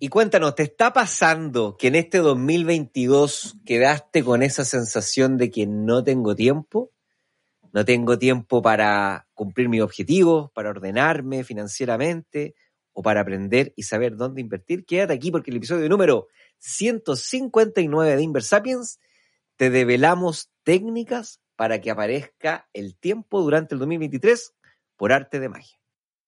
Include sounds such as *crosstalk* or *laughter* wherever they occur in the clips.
Y cuéntanos, ¿te está pasando que en este 2022 quedaste con esa sensación de que no tengo tiempo? No tengo tiempo para cumplir mis objetivos, para ordenarme financieramente o para aprender y saber dónde invertir. Quédate aquí porque el episodio número 159 de Inversapiens te develamos técnicas para que aparezca el tiempo durante el 2023 por arte de magia.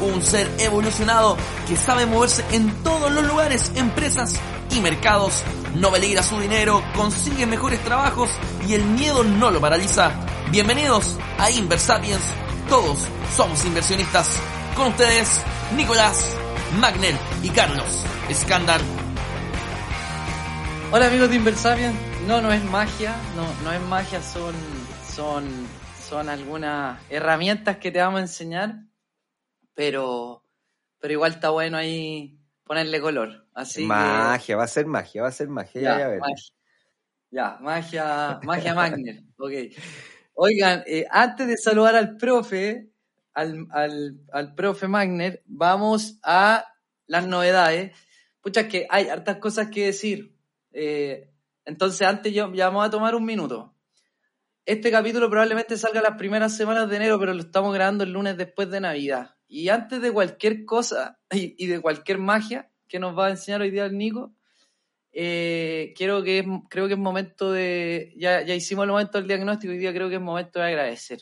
un ser evolucionado que sabe moverse en todos los lugares, empresas y mercados. No peligra su dinero, consigue mejores trabajos y el miedo no lo paraliza. Bienvenidos a Inversapiens. Todos somos inversionistas. Con ustedes, Nicolás, Magner y Carlos Escándar. Hola amigos de Inversapiens. No, no es magia, no, no es magia, son, son, son algunas herramientas que te vamos a enseñar pero, pero igual está bueno ahí ponerle color. Así magia, va a ser magia, va a ser magia, ya, ya, magia. Ya, magia, magia Magner, *laughs* ok. Oigan, eh, antes de saludar al profe, al, al, al profe Magner, vamos a las novedades. Pucha, que hay hartas cosas que decir. Eh, entonces, antes yo ya vamos a tomar un minuto. Este capítulo probablemente salga las primeras semanas de enero, pero lo estamos grabando el lunes después de Navidad. Y antes de cualquier cosa *laughs* y, de cualquier magia que nos va a enseñar hoy día el Nico, eh, quiero que creo que es momento de. Ya, ya hicimos el momento del diagnóstico, hoy día creo que es momento de agradecer.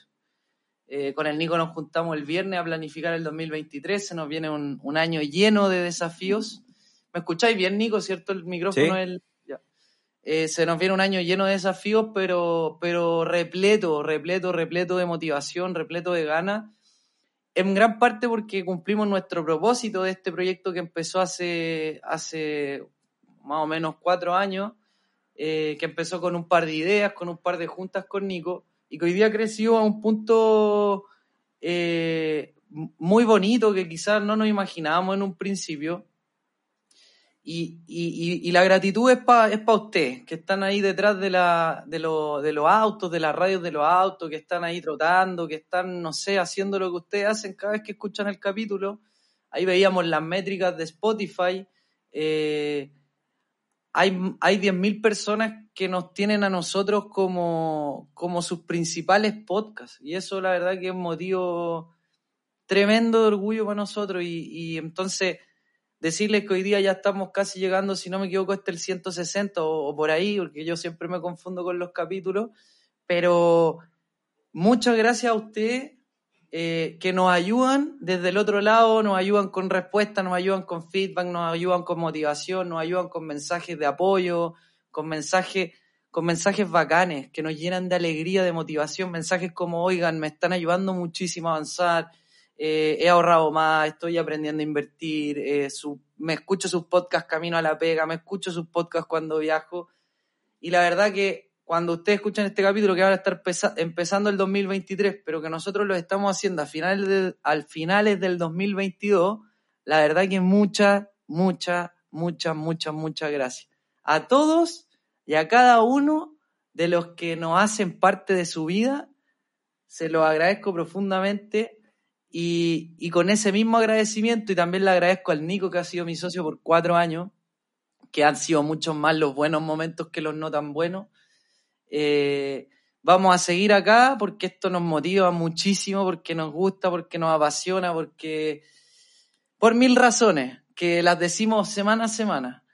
Eh, con el Nico nos juntamos el viernes a planificar el 2023, se nos viene un, un año lleno de desafíos. ¿Me escucháis bien, Nico? ¿Cierto? El micrófono el, eh, se nos viene un año lleno de desafíos, pero, pero repleto, repleto, repleto de motivación, repleto de ganas en gran parte porque cumplimos nuestro propósito de este proyecto que empezó hace, hace más o menos cuatro años, eh, que empezó con un par de ideas, con un par de juntas con Nico, y que hoy día creció a un punto eh, muy bonito que quizás no nos imaginábamos en un principio, y, y, la gratitud es para es pa ustedes, que están ahí detrás de, la, de, lo, de los autos, de las radios de los autos, que están ahí trotando, que están, no sé, haciendo lo que ustedes hacen cada vez que escuchan el capítulo. Ahí veíamos las métricas de Spotify. Eh, hay, hay 10.000 personas que nos tienen a nosotros como, como sus principales podcasts. Y eso la verdad que es un motivo tremendo de orgullo para nosotros. Y, y entonces decirles que hoy día ya estamos casi llegando, si no me equivoco, hasta el 160 o, por ahí, porque yo siempre me confundo con los capítulos, pero muchas gracias a ustedes eh, que nos ayudan desde el otro lado, nos ayudan con respuestas, nos ayudan con feedback, nos ayudan con motivación, nos ayudan con mensajes de apoyo, con mensajes con mensajes bacanes que nos llenan de alegría, de motivación, mensajes como, oigan, me están ayudando muchísimo a avanzar, eh, he ahorrado más, estoy aprendiendo a invertir, eh, me escucho sus podcasts camino a la pega, me escucho sus podcasts cuando viajo. Y la verdad que cuando ustedes escuchan este capítulo que van a estar empezando el 2023, pero que nosotros lo estamos haciendo finales, al finales del 2022, la verdad que muchas, muchas, muchas, muchas, muchas gracias. A todos y a cada uno de los que nos hacen parte de su vida, se los agradezco profundamente y, con ese mismo agradecimiento, y también le agradezco al Nico, que ha sido mi socio por cuatro años, que han sido muchos más los buenos momentos que los no tan buenos. Eh, vamos a seguir acá porque esto nos motiva muchísimo, porque nos gusta, porque nos apasiona, porque por mil razones que las decimos semana a semana.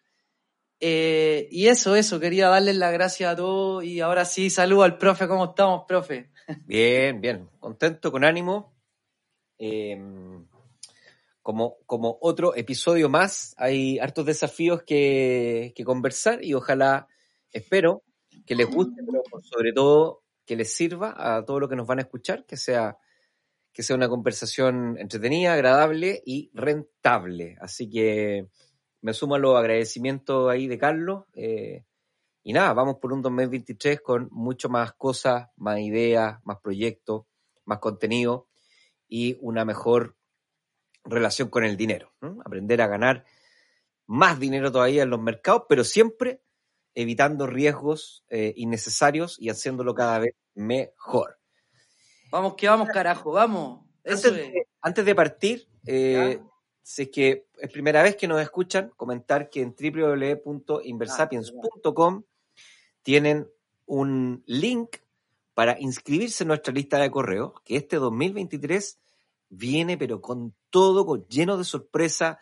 Eh, y eso, eso, quería darles las gracias a todos y ahora sí, saludo al profe, ¿cómo estamos, profe? Bien, bien, contento, con ánimo. Eh, como, como otro episodio más, hay hartos desafíos que, que conversar y ojalá, espero que les guste, pero sobre todo que les sirva a todo lo que nos van a escuchar, que sea, que sea una conversación entretenida, agradable y rentable. Así que me sumo a los agradecimientos ahí de Carlos. eh, y nada, vamos por un 2023 con mucho más cosas, más ideas, más proyectos, más contenido y una mejor relación con el dinero. ¿no? Aprender a ganar más dinero todavía en los mercados, pero siempre evitando riesgos eh, innecesarios y haciéndolo cada vez mejor. Vamos que vamos, carajo, vamos. Eso Antes es. de, antes de partir, eh, si es que es primera vez que nos escuchan, comentar que en www.inversapiens.com tienen un link para inscribirse en nuestra lista de correos, que este 2023 viene pero con todo, con, lleno de sorpresa.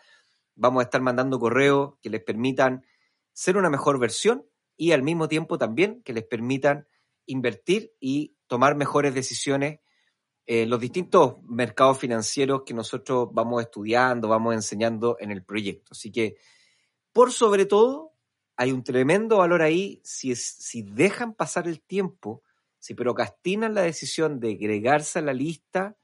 Vamos a estar mandando correos que les permitan ser una mejor versión y al mismo tiempo también que les permitan invertir y tomar mejores decisiones en los distintos mercados financieros que nosotros vamos estudiando, vamos enseñando en el proyecto. Así que, por sobre todo, hay un tremendo valor ahí si, es- si dejan pasar el tiempo, si procrastinan la decisión de agregarse a la lista,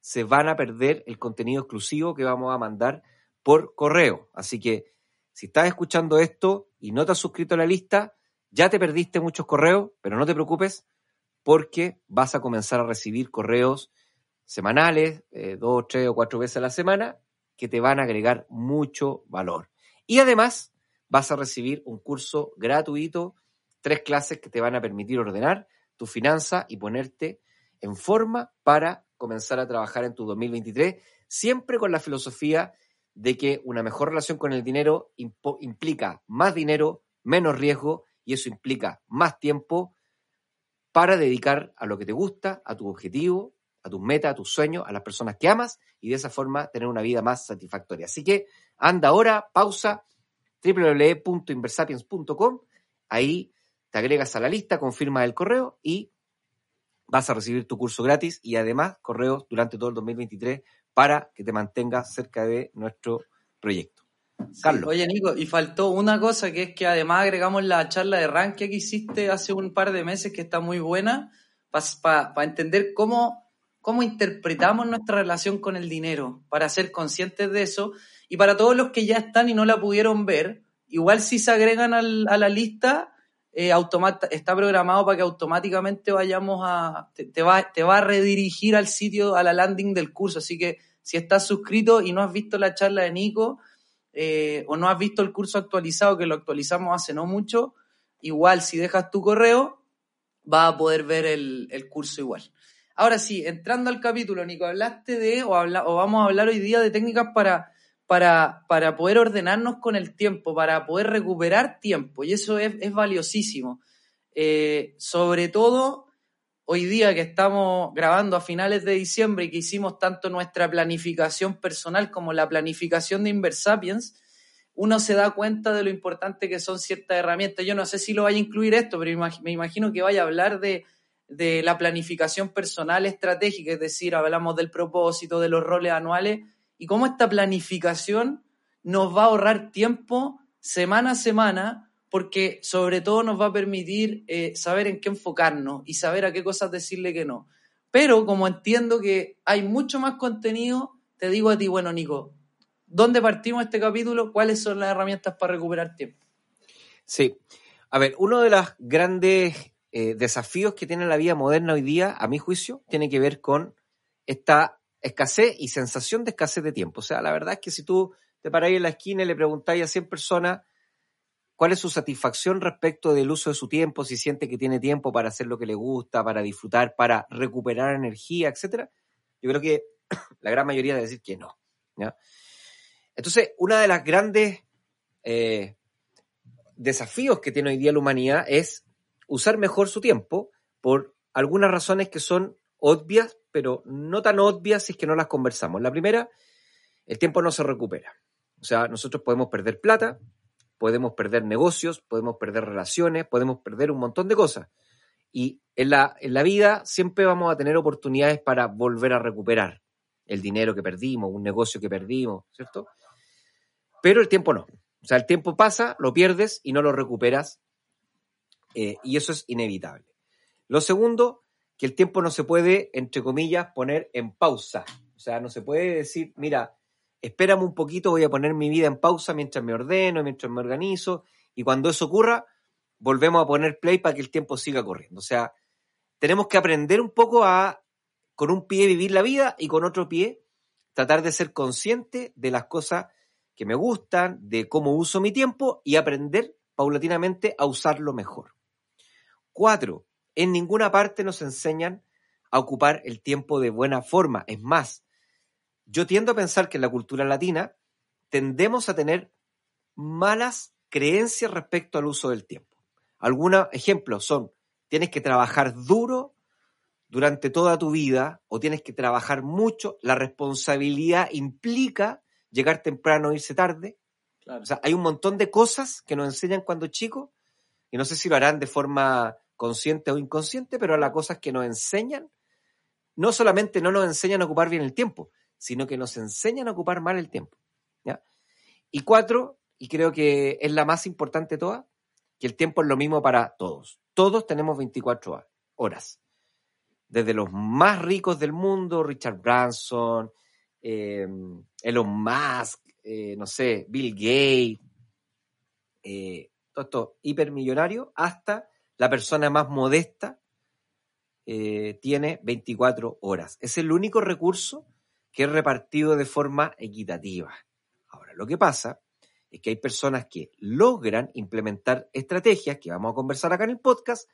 se van a perder el contenido exclusivo que vamos a mandar por correo. Así que, si estás escuchando esto y no te has suscrito a la lista, ya te perdiste muchos correos, pero no te preocupes porque vas a comenzar a recibir correos semanales, eh, dos, tres o cuatro veces a la semana, que te van a agregar mucho valor. Y además vas a recibir un curso gratuito, tres clases que te van a permitir ordenar tu finanza y ponerte en forma para comenzar a trabajar en tu 2023, siempre con la filosofía de que una mejor relación con el dinero implica más dinero, menos riesgo, y eso implica más tiempo para dedicar a lo que te gusta, a tu objetivo, a tus metas, a tus sueños, a las personas que amas y de esa forma tener una vida más satisfactoria. Así que anda ahora, pausa, www.inversapiens.com, ahí te agregas a la lista, confirmas el correo y vas a recibir tu curso gratis y además correos durante todo el 2023 para que te mantengas cerca de nuestro proyecto. Carlos. Oye, Nico, y faltó una cosa que es que además agregamos la charla de ranking que hiciste hace un par de meses que está muy buena para entender cómo, cómo interpretamos nuestra relación con el dinero, para ser conscientes de eso. Y para todos los que ya están y no la pudieron ver, igual si se agregan al- a la lista, eh, está programado para que automáticamente vayamos a... Te, te va, te va a redirigir al sitio, a la landing del curso. Así que si estás suscrito y no has visto la charla de Nico, eh, o no has visto el curso actualizado, que lo actualizamos hace no mucho, igual si dejas tu correo, vas a poder ver el, el curso igual. Ahora sí, entrando al capítulo, Nico, hablaste de, o, habla- o vamos a hablar hoy día de técnicas para, para, para poder ordenarnos con el tiempo, para poder recuperar tiempo, y eso es, valiosísimo. Eh, sobre todo hoy día que estamos grabando a finales de diciembre y que hicimos tanto nuestra planificación personal como la planificación de Inversapiens, uno se da cuenta de lo importante que son ciertas herramientas. Yo no sé si lo vaya a incluir esto, pero me imagino que vaya a hablar de, de la planificación personal estratégica, es decir, hablamos del propósito, de los roles anuales y cómo esta planificación nos va a ahorrar tiempo semana a semana porque sobre todo nos va a permitir eh, saber en qué enfocarnos y saber a qué cosas decirle que no. Pero como entiendo que hay mucho más contenido, te digo a ti, bueno, Nico, ¿dónde partimos este capítulo? ¿Cuáles son las herramientas para recuperar tiempo? Sí. A ver, uno de los grandes eh, desafíos que tiene la vida moderna hoy día, a mi juicio, tiene que ver con esta escasez y sensación de escasez de tiempo. O sea, la verdad es que si tú te paráis en la esquina y le preguntáis a 100 personas cuál es su satisfacción respecto del uso de su tiempo, si siente que tiene tiempo para hacer lo que le gusta, para disfrutar, para recuperar energía, etcétera, yo creo que *coughs* la gran mayoría debe decir que no. Entonces, una de las grandes eh, desafíos que tiene hoy día la humanidad es usar mejor su tiempo por algunas razones que son obvias, pero no tan obvias si es que no las conversamos. La primera, el tiempo no se recupera. O sea, nosotros podemos perder plata, podemos perder negocios, podemos perder relaciones, podemos perder un montón de cosas. Y en la, en la vida siempre vamos a tener oportunidades para volver a recuperar el dinero que perdimos, un negocio que perdimos, ¿cierto? Pero el tiempo no. O sea, el tiempo pasa, lo pierdes y no lo recuperas. eh, y eso es inevitable. Lo segundo, que el tiempo no se puede, entre comillas, poner en pausa. O sea, no se puede decir, mira, espérame un poquito, voy a poner mi vida en pausa mientras me ordeno, mientras me organizo, y cuando eso ocurra, volvemos a poner play para que el tiempo siga corriendo. O sea, tenemos que aprender un poco a, con un pie vivir la vida y con otro pie tratar de ser consciente de las cosas que me gustan, de cómo uso mi tiempo y aprender paulatinamente a usarlo mejor. Cuatro, en ninguna parte nos enseñan a ocupar el tiempo de buena forma. Es más, yo tiendo a pensar que en la cultura latina tendemos a tener malas creencias respecto al uso del tiempo. Algunos ejemplos son, tienes que trabajar duro durante toda tu vida o tienes que trabajar mucho. La responsabilidad implica llegar temprano o irse tarde. Claro. O sea, hay un montón de cosas que nos enseñan cuando chicos, y no sé si lo harán de forma consciente o inconsciente, pero las cosas que nos enseñan, no solamente no nos enseñan a ocupar bien el tiempo, sino que nos enseñan a ocupar mal el tiempo. Y cuatro, y creo que es la más importante de todas, que el tiempo es lo mismo para todos. Todos tenemos 24 horas. Desde los más ricos del mundo, Richard Branson, eh, Elon Musk, eh, no sé, Bill Gates, eh, todo esto hipermillonario, hasta la persona más modesta eh, tiene 24 horas. Es el único recurso que es repartido de forma equitativa. Ahora, lo que pasa es que hay personas que logran implementar estrategias, que vamos a conversar acá en el podcast,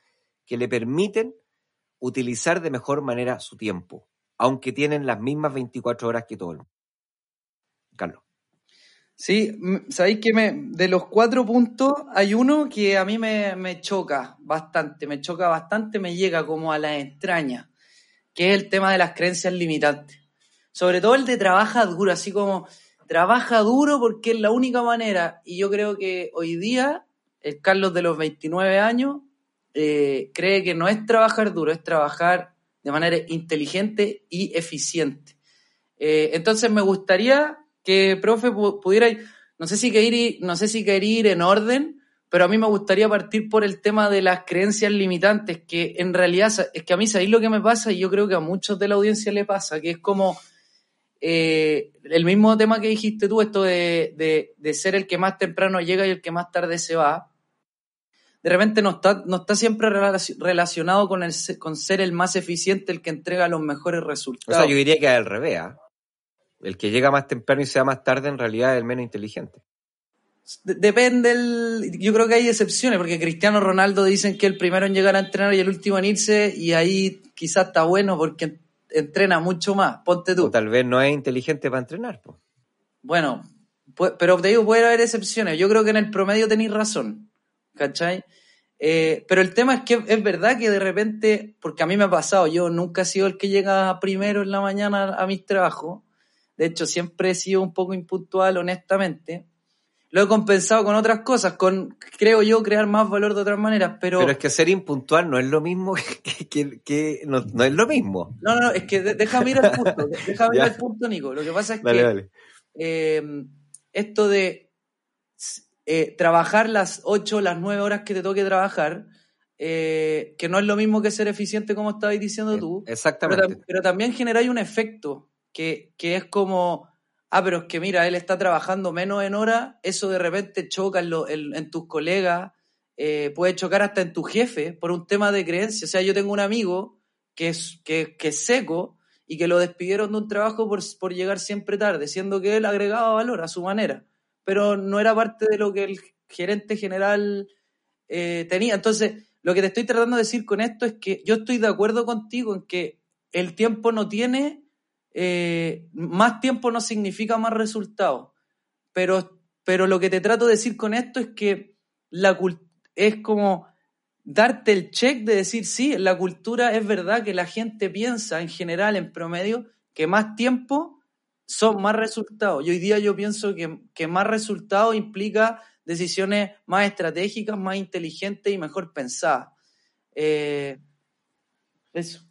que le permiten utilizar de mejor manera su tiempo, aunque tienen las mismas 24 horas que todo el mundo. Carlos. Sí, sabéis que me, de los cuatro puntos hay uno que a mí me, choca bastante, me choca bastante, me llega como a las entrañas, que es el tema de las creencias limitantes. Sobre todo el de trabaja duro, así como trabaja duro porque es la única manera. Y yo creo que hoy día el Carlos de los 29 años eh, cree que no es trabajar duro, es trabajar de manera inteligente y eficiente. Eh, entonces me gustaría que, profe, pu- pudiera, no sé si querer ir, no sé si querer ir en orden, pero a mí me gustaría partir por el tema de las creencias limitantes, que en realidad es que a mí sabéis lo que me pasa y yo creo que a muchos de la audiencia le pasa, que es como eh, el mismo tema que dijiste tú, esto de, de- de ser el que más temprano llega y el que más tarde se va. De repente no está, no está siempre relaci- relacionado con, el, con ser el más eficiente, el que entrega los mejores O resultados. sea, yo diría que al revés. ¿ah? El que llega más temprano y se va más tarde en realidad es el menos inteligente. De- Depende el, yo creo que hay excepciones, porque Cristiano Ronaldo dicen que el primero en llegar a entrenar y el último en irse, y ahí quizás está bueno porque entrena mucho más. Ponte O tú. tal vez no es inteligente para entrenar. po. Bueno, pu- pero te digo, puede haber excepciones. Yo creo que en el promedio tenéis razón. ¿Cachai? Eh, pero el tema es que es verdad que de repente, porque a mí me ha pasado, yo nunca he sido el que llega primero en la mañana a mis trabajos. De hecho, siempre he sido un poco impuntual, honestamente. Lo he compensado con otras cosas, con, creo yo, crear más valor de otras maneras, pero... Pero es que ser impuntual no es lo mismo *laughs* que, que- que- no, no es lo mismo. No, no, no, es que déjame ir al punto, *laughs* déjame ir al punto, Nico. Lo que pasa es Dale, que dale. eh, esto de eh, trabajar las 8, las 9 horas que te toque trabajar, eh, que no es lo mismo que ser eficiente como estabas diciendo tú, pero, Exactamente. tam- pero también generáis un efecto que, es como, ah, pero es que mira, él está trabajando menos en horas, eso de repente choca en, tus colegas, eh, puede chocar hasta en tu jefe por un tema de creencia. O sea, yo tengo un amigo que es, que, seco y que lo despidieron de un trabajo por, por llegar siempre tarde, siendo que él agregaba valor a su manera, pero no era parte de lo que el gerente general eh, tenía. Entonces, lo que te estoy tratando de decir con esto es que yo estoy de acuerdo contigo en que el tiempo no tiene, eh, más tiempo no significa más resultados, pero, pero lo que te trato de decir con esto es que la es como darte el check de decir, sí, la cultura es verdad que la gente piensa en general, en promedio, que más tiempo son más resultados. Y hoy día yo pienso que, que más resultados implica decisiones más estratégicas, más inteligentes y mejor pensadas. Eh, eso.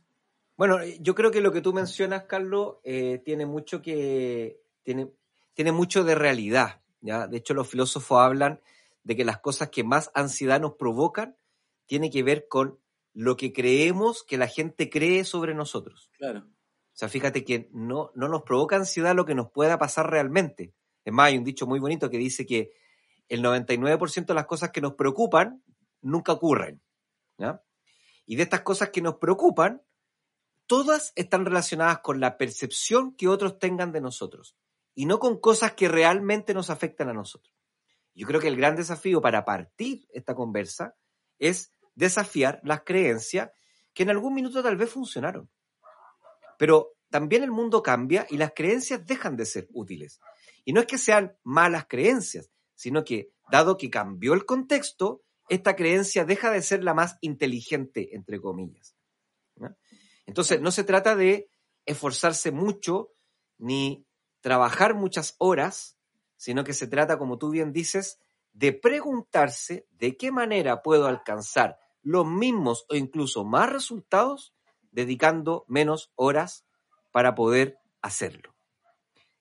Bueno, yo creo que lo que tú mencionas, Carlos, eh, tiene mucho que tiene, tiene mucho de realidad. ¿ya? De hecho, los filósofos hablan de que las cosas que más ansiedad nos provocan tienen que ver con lo que creemos que la gente cree sobre nosotros. Claro. O sea, fíjate que no, no nos provoca ansiedad lo que nos pueda pasar realmente. Es más, hay un dicho muy bonito que dice que el 99% de las cosas que nos preocupan nunca ocurren. ¿ya? Y de estas cosas que nos preocupan, todas están relacionadas con la percepción que otros tengan de nosotros y no con cosas que realmente nos afectan a nosotros. Yo creo que el gran desafío para partir esta conversa es desafiar las creencias que en algún minuto tal vez funcionaron. Pero también el mundo cambia y las creencias dejan de ser útiles. Y no es que sean malas creencias, sino que, dado que cambió el contexto, esta creencia deja de ser la más inteligente, entre comillas. Entonces, no se trata de esforzarse mucho ni trabajar muchas horas, sino que se trata, como tú bien dices, de preguntarse de qué manera puedo alcanzar los mismos o incluso más resultados dedicando menos horas para poder hacerlo.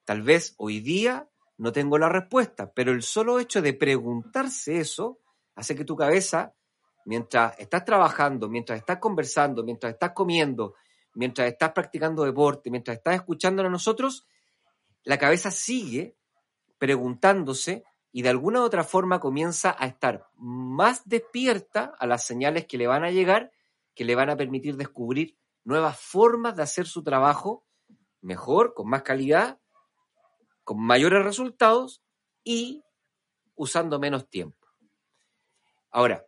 Tal vez hoy día no tengo la respuesta, pero el solo hecho de preguntarse eso hace que tu cabeza, mientras estás trabajando, mientras estás conversando, mientras estás comiendo, mientras estás practicando deporte, mientras estás escuchando a nosotros, la cabeza sigue preguntándose y de alguna u otra forma comienza a estar más despierta a las señales que le van a llegar, que le van a permitir descubrir nuevas formas de hacer su trabajo mejor, con más calidad, con mayores resultados y usando menos tiempo. Ahora,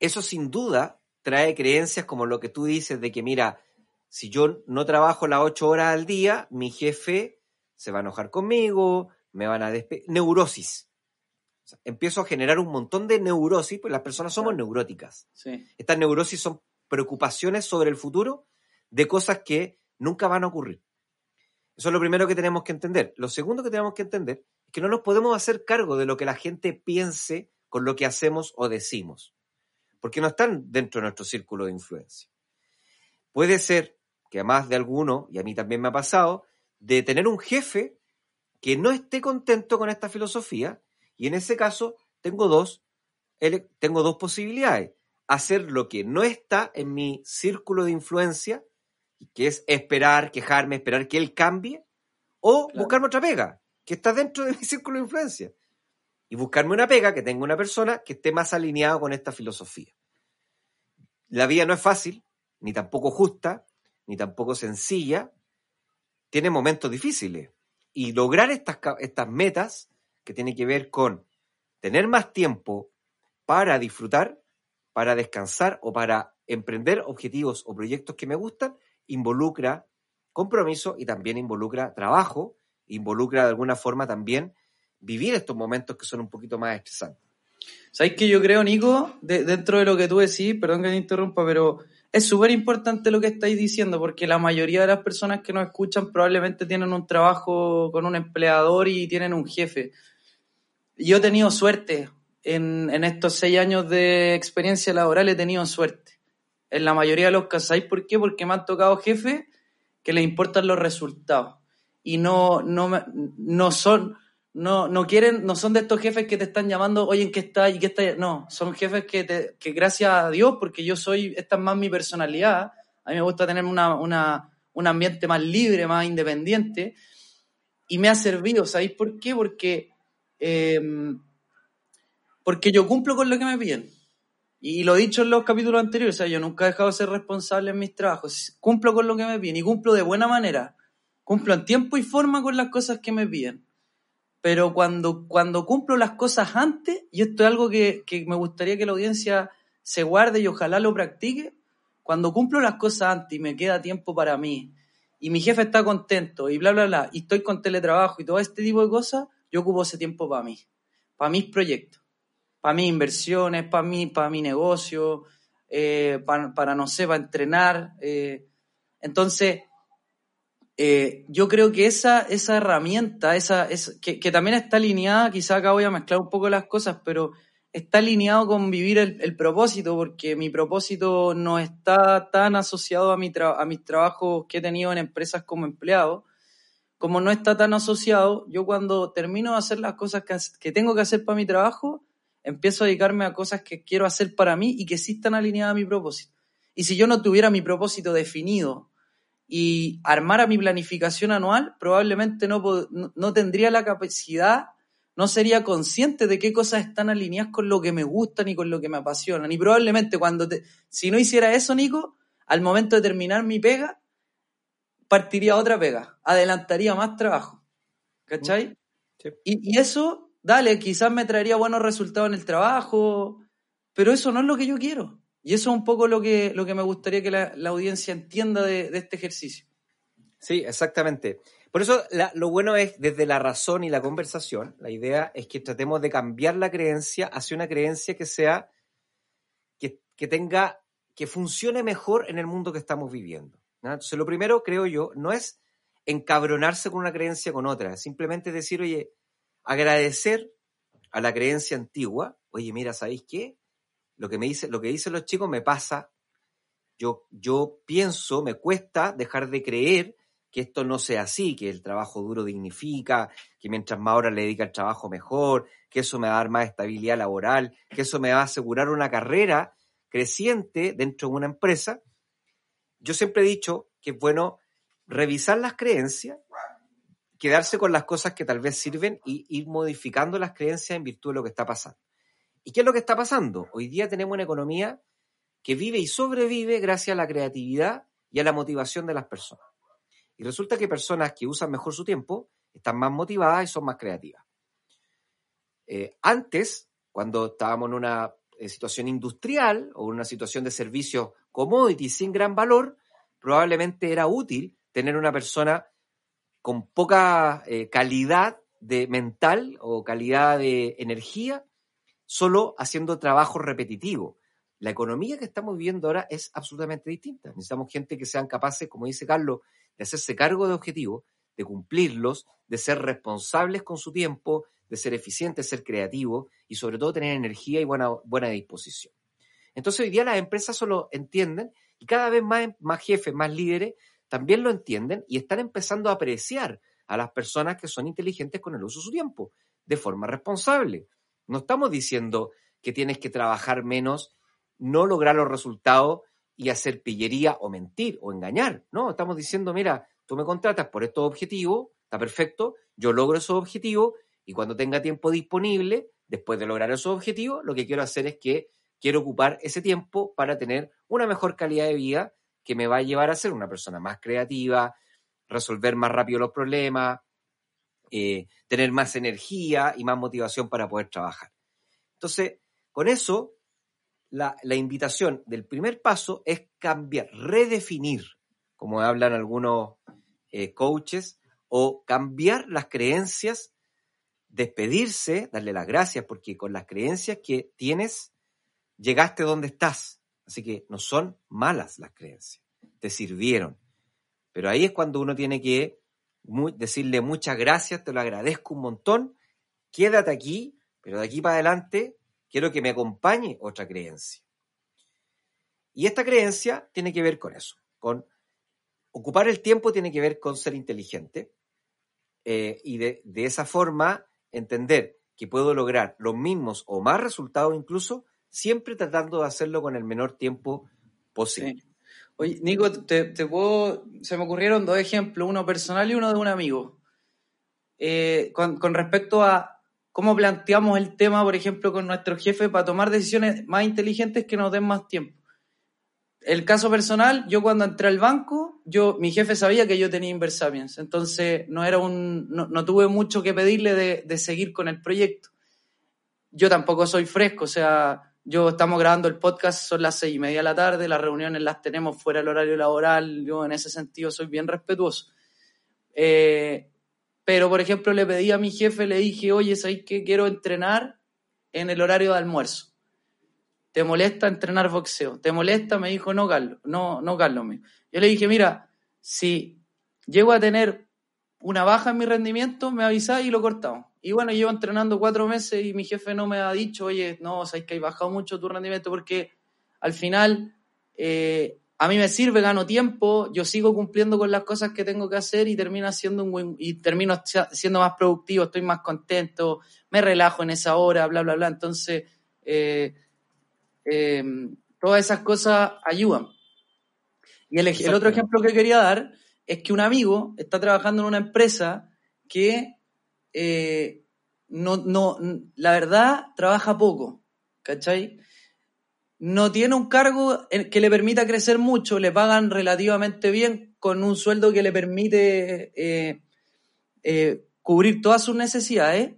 eso sin duda trae creencias como lo que tú dices de que, mira, si yo no trabajo las ocho horas al día, mi jefe se va a enojar conmigo, me van a despedir. Neurosis. empiezo a generar un montón de neurosis, pues las personas somos neuróticas. Estas neurosis son preocupaciones sobre el futuro de cosas que nunca van a ocurrir. Eso es lo primero que tenemos que entender. Lo segundo que tenemos que entender es que no nos podemos hacer cargo de lo que la gente piense con lo que hacemos o decimos, porque no están dentro de nuestro círculo de influencia. Puede ser que a más de alguno, y a mí también me ha pasado, de tener un jefe que no esté contento con esta filosofía, y en ese caso tengo dos, tengo dos posibilidades. Hacer lo que no está en mi círculo de influencia, que es esperar, quejarme, esperar que él cambie, o buscarme otra pega, que está dentro de mi *laughs* círculo de influencia y buscarme una pega que tenga una persona que esté más alineada con esta filosofía. La vida no es fácil, ni tampoco justa, ni tampoco sencilla. Tiene momentos difíciles. Y lograr estas, estas metas, que tienen que ver con tener más tiempo para disfrutar, para descansar o para emprender objetivos o proyectos que me gustan, involucra compromiso y también involucra trabajo, involucra de alguna forma también vivir estos momentos que son un poquito más estresantes. ¿Sabes que yo creo, Nico, dentro de lo que tú decís, perdón que te interrumpa, pero es súper importante lo que estáis diciendo, porque la mayoría de las personas que nos escuchan probablemente tienen un trabajo con un empleador y tienen un jefe. Yo he tenido suerte en, en estos seis años de experiencia laboral, he tenido suerte. En la mayoría de los casos, ¿sabéis por qué? Porque me han tocado jefes que les importan los resultados y no, no, no son no, no quieren, no son de estos jefes que te están llamando, oye, ¿en qué está? ¿Y qué está? No, son jefes que, te, que gracias a Dios, porque yo soy, esta es más mi personalidad, a mí me gusta tener una, una, un ambiente más libre, más independiente, y me ha servido, ¿sabéis por qué? Porque, em, porque yo cumplo con lo que me piden. Y lo he dicho en los capítulos anteriores, o sea, yo nunca he dejado de ser responsable en mis trabajos, cumplo con lo que me piden y cumplo de buena manera, cumplo en tiempo y forma con las cosas que me piden pero cuando, cuando cumplo las cosas antes, y esto es algo que, que, me gustaría que la audiencia se guarde y ojalá lo practique, cuando cumplo las cosas antes y me queda tiempo para mí, y mi jefe está contento, y bla, bla, bla, y estoy con teletrabajo y todo este tipo de cosas, yo ocupo ese tiempo para mí, para mis proyectos, para mis inversiones, para mí, para mi negocio, eh, para, para, no sé, para entrenar. Eh. Entonces, Eh, yo creo que esa, esa herramienta, esa, es, que, que, también está alineada, quizá acá voy a mezclar un poco las cosas, pero está alineado con vivir el, el propósito, porque mi propósito no está tan asociado a, mi a mis trabajos que he tenido en empresas como empleado. Como no está tan asociado, yo cuando termino de hacer las cosas que, que tengo que hacer para mi trabajo, empiezo a dedicarme a cosas que quiero hacer para mí y que sí están alineadas a mi propósito. Y si yo no tuviera mi propósito definido y armara mi planificación anual, probablemente no, no, tendría la capacidad, no sería consciente de qué cosas están alineadas con lo que me gustan y con lo que me apasionan. Y probablemente cuando te, si no hiciera eso, Nico, al momento de terminar mi pega, partiría otra pega, adelantaría más trabajo. ¿Cachai? Y, y, eso dale, quizás me traería buenos resultados en el trabajo, pero eso no es lo que yo quiero. Y eso es un poco lo que, lo que me gustaría que la, audiencia entienda de, este ejercicio. Sí, exactamente. Por eso lo bueno es, desde la razón y la conversación, la idea es que tratemos de cambiar la creencia hacia una creencia que sea, que, que tenga, que funcione mejor en el mundo que estamos viviendo. Entonces, lo primero, creo yo, no es encabronarse con una creencia con otra, simplemente decir, oye, agradecer a la creencia antigua, oye, mira, ¿sabéis qué? Lo que me dice, lo que dicen los chicos me pasa. Yo, yo pienso, me cuesta dejar de creer que esto no sea así, que el trabajo duro dignifica, que mientras más horas le dedica al trabajo mejor, que eso me va a dar más estabilidad laboral, que eso me va a asegurar una carrera creciente dentro de una empresa. Yo siempre he dicho que es bueno revisar las creencias quedarse con las cosas que tal vez sirven y ir modificando las creencias en virtud de lo que está pasando. ¿Y qué es lo que está pasando? Hoy día tenemos una economía que vive y sobrevive gracias a la creatividad y a la motivación de las personas. Y resulta que personas que usan mejor su tiempo están más motivadas y son más creativas. Eh, antes, cuando estábamos en una eh, situación industrial o en una situación de servicio commodity sin gran valor, probablemente era útil tener una persona con poca eh, calidad de mental o calidad de energía, solo haciendo trabajo repetitivo. La economía que estamos viviendo ahora es absolutamente distinta. Necesitamos gente que sean capaces, como dice Carlos, de hacerse cargo de objetivos, de cumplirlos, de ser responsables con su tiempo, de ser eficientes, ser creativos y sobre todo tener energía y buena, buena disposición. Entonces hoy día las empresas solo entienden y cada vez más, más jefes, más líderes también lo entienden y están empezando a apreciar a las personas que son inteligentes con el uso de su tiempo, de forma responsable. No estamos diciendo que tienes que trabajar menos, no lograr los resultados y hacer pillería o mentir o engañar. No, estamos diciendo, mira, tú me contratas por estos objetivos, está perfecto, yo logro esos objetivos y cuando tenga tiempo disponible, después de lograr esos objetivos, lo que quiero hacer es que quiero ocupar ese tiempo para tener una mejor calidad de vida que me va a llevar a ser una persona más creativa, resolver más rápido los problemas, eh, tener más energía y más motivación para poder trabajar. Entonces, con eso, la, invitación del primer paso es cambiar, redefinir, como hablan algunos eh, coaches, o cambiar las creencias, despedirse, darle las gracias, porque con las creencias que tienes, llegaste donde estás Así que no son malas las creencias, te sirvieron. Pero ahí es cuando uno tiene que decirle muchas gracias, te lo agradezco un montón, quédate aquí, pero de aquí para adelante quiero que me acompañe otra creencia. Y esta creencia tiene que ver con eso, con ocupar el tiempo tiene que ver con ser inteligente eh, y de, de esa forma entender que puedo lograr los mismos o más resultados incluso siempre tratando de hacerlo con el menor tiempo posible. Oye, Nico, te, puedo, se me ocurrieron dos ejemplos, uno personal y uno de un amigo. Eh, con, respecto a cómo planteamos el tema, por ejemplo, con nuestro jefe para tomar decisiones más inteligentes que nos den más tiempo. El caso personal, yo cuando entré al banco, yo, mi jefe sabía que yo tenía Inversapiens, entonces no era un, no, tuve mucho que pedirle de, de seguir con el proyecto. Yo tampoco soy fresco, o sea, yo estamos grabando el podcast, son las seis y media de la tarde, las reuniones las tenemos fuera del horario laboral, yo en ese sentido soy bien respetuoso. Eh, pero, por ejemplo, le pedí a mi jefe, le dije, oye, ¿sabes que quiero entrenar en el horario de almuerzo? ¿Te molesta entrenar boxeo? ¿Te molesta? Me dijo, no, Carlos, no, no, Carlos. Yo le dije, mira, si llego a tener una baja en mi rendimiento, me avisáis y lo cortamos. Y bueno, llevo entrenando cuatro meses y mi jefe no me ha dicho, oye, no, sabes que hay bajado mucho tu rendimiento porque al final eh, a mí me sirve, gano tiempo, yo sigo cumpliendo con las cosas que tengo que hacer y termino siendo un y termino siendo más productivo, estoy más contento, me relajo en esa hora, bla, bla, bla. Entonces, eh, eh, todas esas cosas ayudan. Y el, el, otro ejemplo que quería dar es que un amigo está trabajando en una empresa que eh, no, no, la verdad, trabaja poco, ¿cachai? no tiene un cargo que le permita crecer mucho, le pagan relativamente bien con un sueldo que le permite eh, eh, cubrir todas sus necesidades.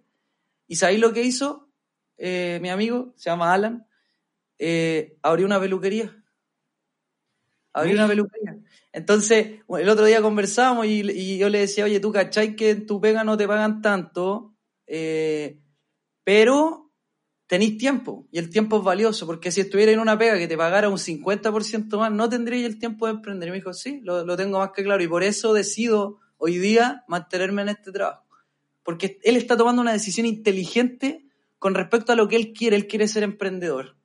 ¿Y sabéis lo que hizo mi amigo? Se llama Alan. abrió una peluquería. Abrió una peluquería. Entonces, el otro día conversamos y, yo le decía, oye, tú cachai que en tu pega no te pagan tanto, pero tenéis tiempo y el tiempo es valioso, porque si estuviera en una pega que te pagara un 50% más, no tendría el tiempo de emprender. Y me dijo, sí, lo, tengo más que claro y por eso decido hoy día mantenerme en este trabajo, porque él está tomando una decisión inteligente con respecto a lo que él quiere, él quiere ser emprendedor.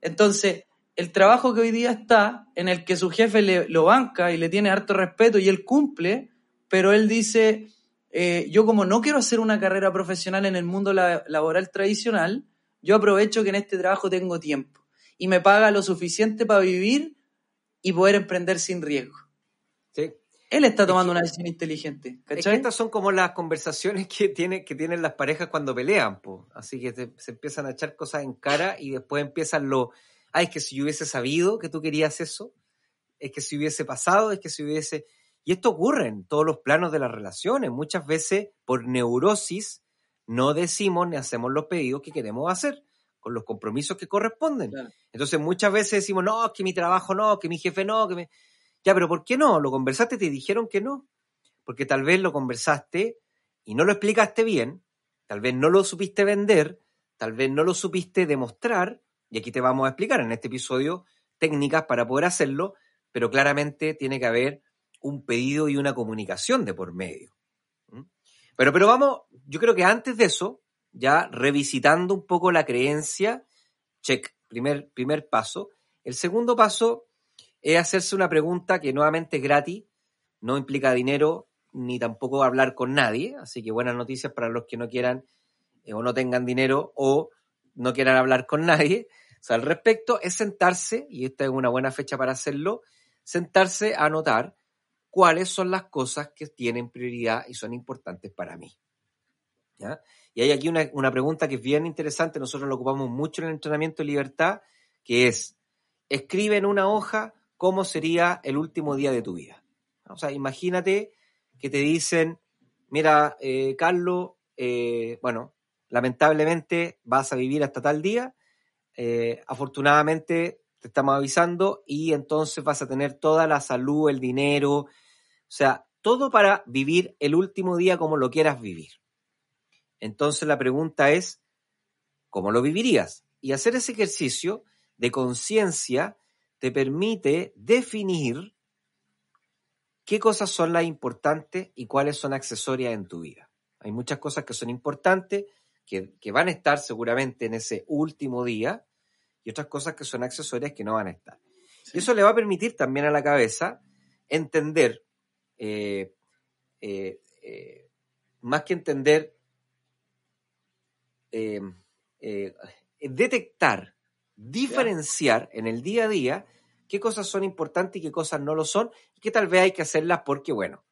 Entonces, el trabajo que hoy día está, en el que su jefe le, lo banca y le tiene harto respeto y él cumple, pero él dice, eh, yo como no quiero hacer una carrera profesional en el mundo laboral tradicional, yo aprovecho que en este trabajo tengo tiempo y me paga lo suficiente para vivir y poder emprender sin riesgo. Sí. Él está tomando una decisión inteligente. ¿cachai? estas son como las conversaciones que, tiene, que tienen las parejas cuando pelean. Po. Así que se empiezan a echar cosas en cara y después empiezan lo, ay, es que si yo hubiese sabido que tú querías eso, es que si hubiese pasado, es que si hubiese... Y esto ocurre en todos los planos de las relaciones. Muchas veces por neurosis no decimos ni hacemos los pedidos que queremos hacer con los compromisos que corresponden. Entonces muchas veces decimos, no, que mi trabajo no, que mi jefe no, que me... Ya, pero ¿por qué no? ¿Lo conversaste y te dijeron que no? Porque tal vez lo conversaste y no lo explicaste bien, tal vez no lo supiste vender, tal vez no lo supiste demostrar, y aquí te vamos a explicar en este episodio técnicas para poder hacerlo, pero claramente tiene que haber un pedido y una comunicación de por medio. Pero, pero vamos, yo creo que antes de eso, ya revisitando un poco la creencia, check, primer, primer paso. El segundo paso es hacerse una pregunta que nuevamente es gratis, no implica dinero ni tampoco hablar con nadie, así que buenas noticias para los que no quieran eh, o no tengan dinero o no quieran hablar con nadie. O sea, al respecto es sentarse, y esta es una buena fecha para hacerlo, sentarse a anotar cuáles son las cosas que tienen prioridad y son importantes para mí. Y hay aquí una, pregunta que es bien interesante, nosotros lo ocupamos mucho en el entrenamiento de libertad, que es, escribe en una hoja cómo sería el último día de tu vida. O sea, imagínate que te dicen, mira, eh, Carlos, eh, bueno, lamentablemente vas a vivir hasta tal día, eh, afortunadamente te estamos avisando y entonces vas a tener toda la salud, el dinero, o sea, todo para vivir el último día como lo quieras vivir. Entonces la pregunta es, ¿cómo lo vivirías? Y hacer ese ejercicio de conciencia te permite definir qué cosas son las importantes y cuáles son accesorias en tu vida. Hay muchas cosas que son importantes, que, van a estar seguramente en ese último día, y otras cosas que son accesorias que no van a estar. Y eso le va a permitir también a la cabeza entender eh, eh, eh, más que entender, detectar, diferenciar en el día a día qué cosas son importantes y qué cosas no lo son, y que tal vez hay que hacerlas porque, bueno,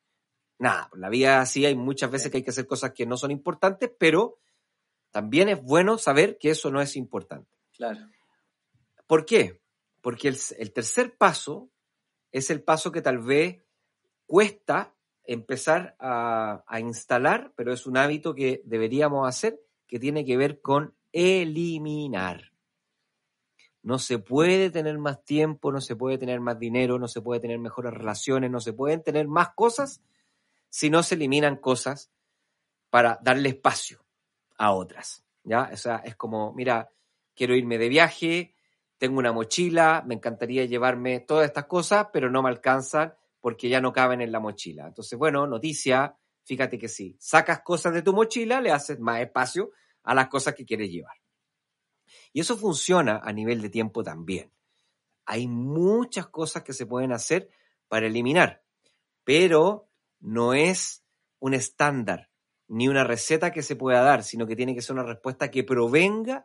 nada, la vida así hay muchas veces que hay que hacer cosas que no son importantes, pero también es bueno saber que eso no es importante. Claro. ¿Por qué? Porque el, el tercer paso es el paso que tal vez cuesta empezar a, instalar, pero es un hábito que deberíamos hacer, que tiene que ver con eliminar. No se puede tener más tiempo, no se puede tener más dinero, no se puede tener mejores relaciones, no se pueden tener más cosas si no se eliminan cosas para darle espacio a otras. ¿ya? O sea, es como, mira, quiero irme de viaje, tengo una mochila, me encantaría llevarme todas estas cosas, pero no me alcanzan porque ya no caben en la mochila. Entonces, bueno, noticia, fíjate que sí, sacas cosas de tu mochila, le haces más espacio a las cosas que quieres llevar. Y eso funciona a nivel de tiempo también. Hay muchas cosas que se pueden hacer para eliminar, pero no es un estándar ni una receta que se pueda dar, sino que tiene que ser una respuesta que provenga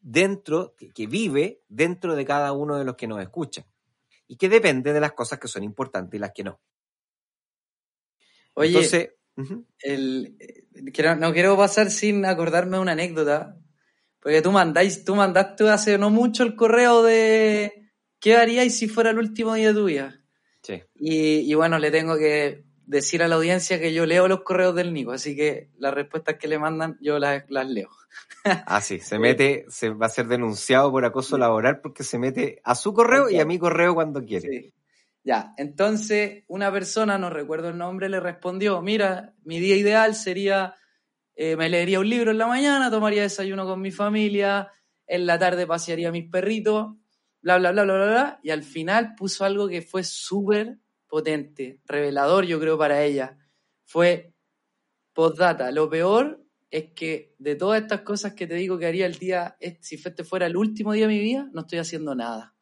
dentro, que, vive dentro de cada uno de los que nos escuchan y que depende de las cosas que son importantes y las que no. Oye, Entonces, el, no quiero pasar sin acordarme de una anécdota, porque tú mandáis, tú mandaste hace no mucho el correo de qué haríais si fuera el último día de tu vida. Sí. Y, y bueno, le tengo que decir a la audiencia que yo leo los correos del Nico, así que las respuestas que le mandan yo las, leo. *laughs* Ah, sí, se mete, se va a ser denunciado por acoso laboral porque se mete a su correo y a mi correo cuando quiere. Sí. Ya, entonces una persona, no recuerdo el nombre, le respondió, mira, mi día ideal sería, eh, me leería un libro en la mañana, tomaría desayuno con mi familia, en la tarde pasearía a mis perritos, bla, bla, bla, bla, bla, bla, y al final puso algo que fue súper potente, revelador, yo creo, para ella. Fue postdata. Lo peor es que de todas estas cosas que te digo que haría el día, si este fuera el último día de mi vida, no estoy haciendo nada.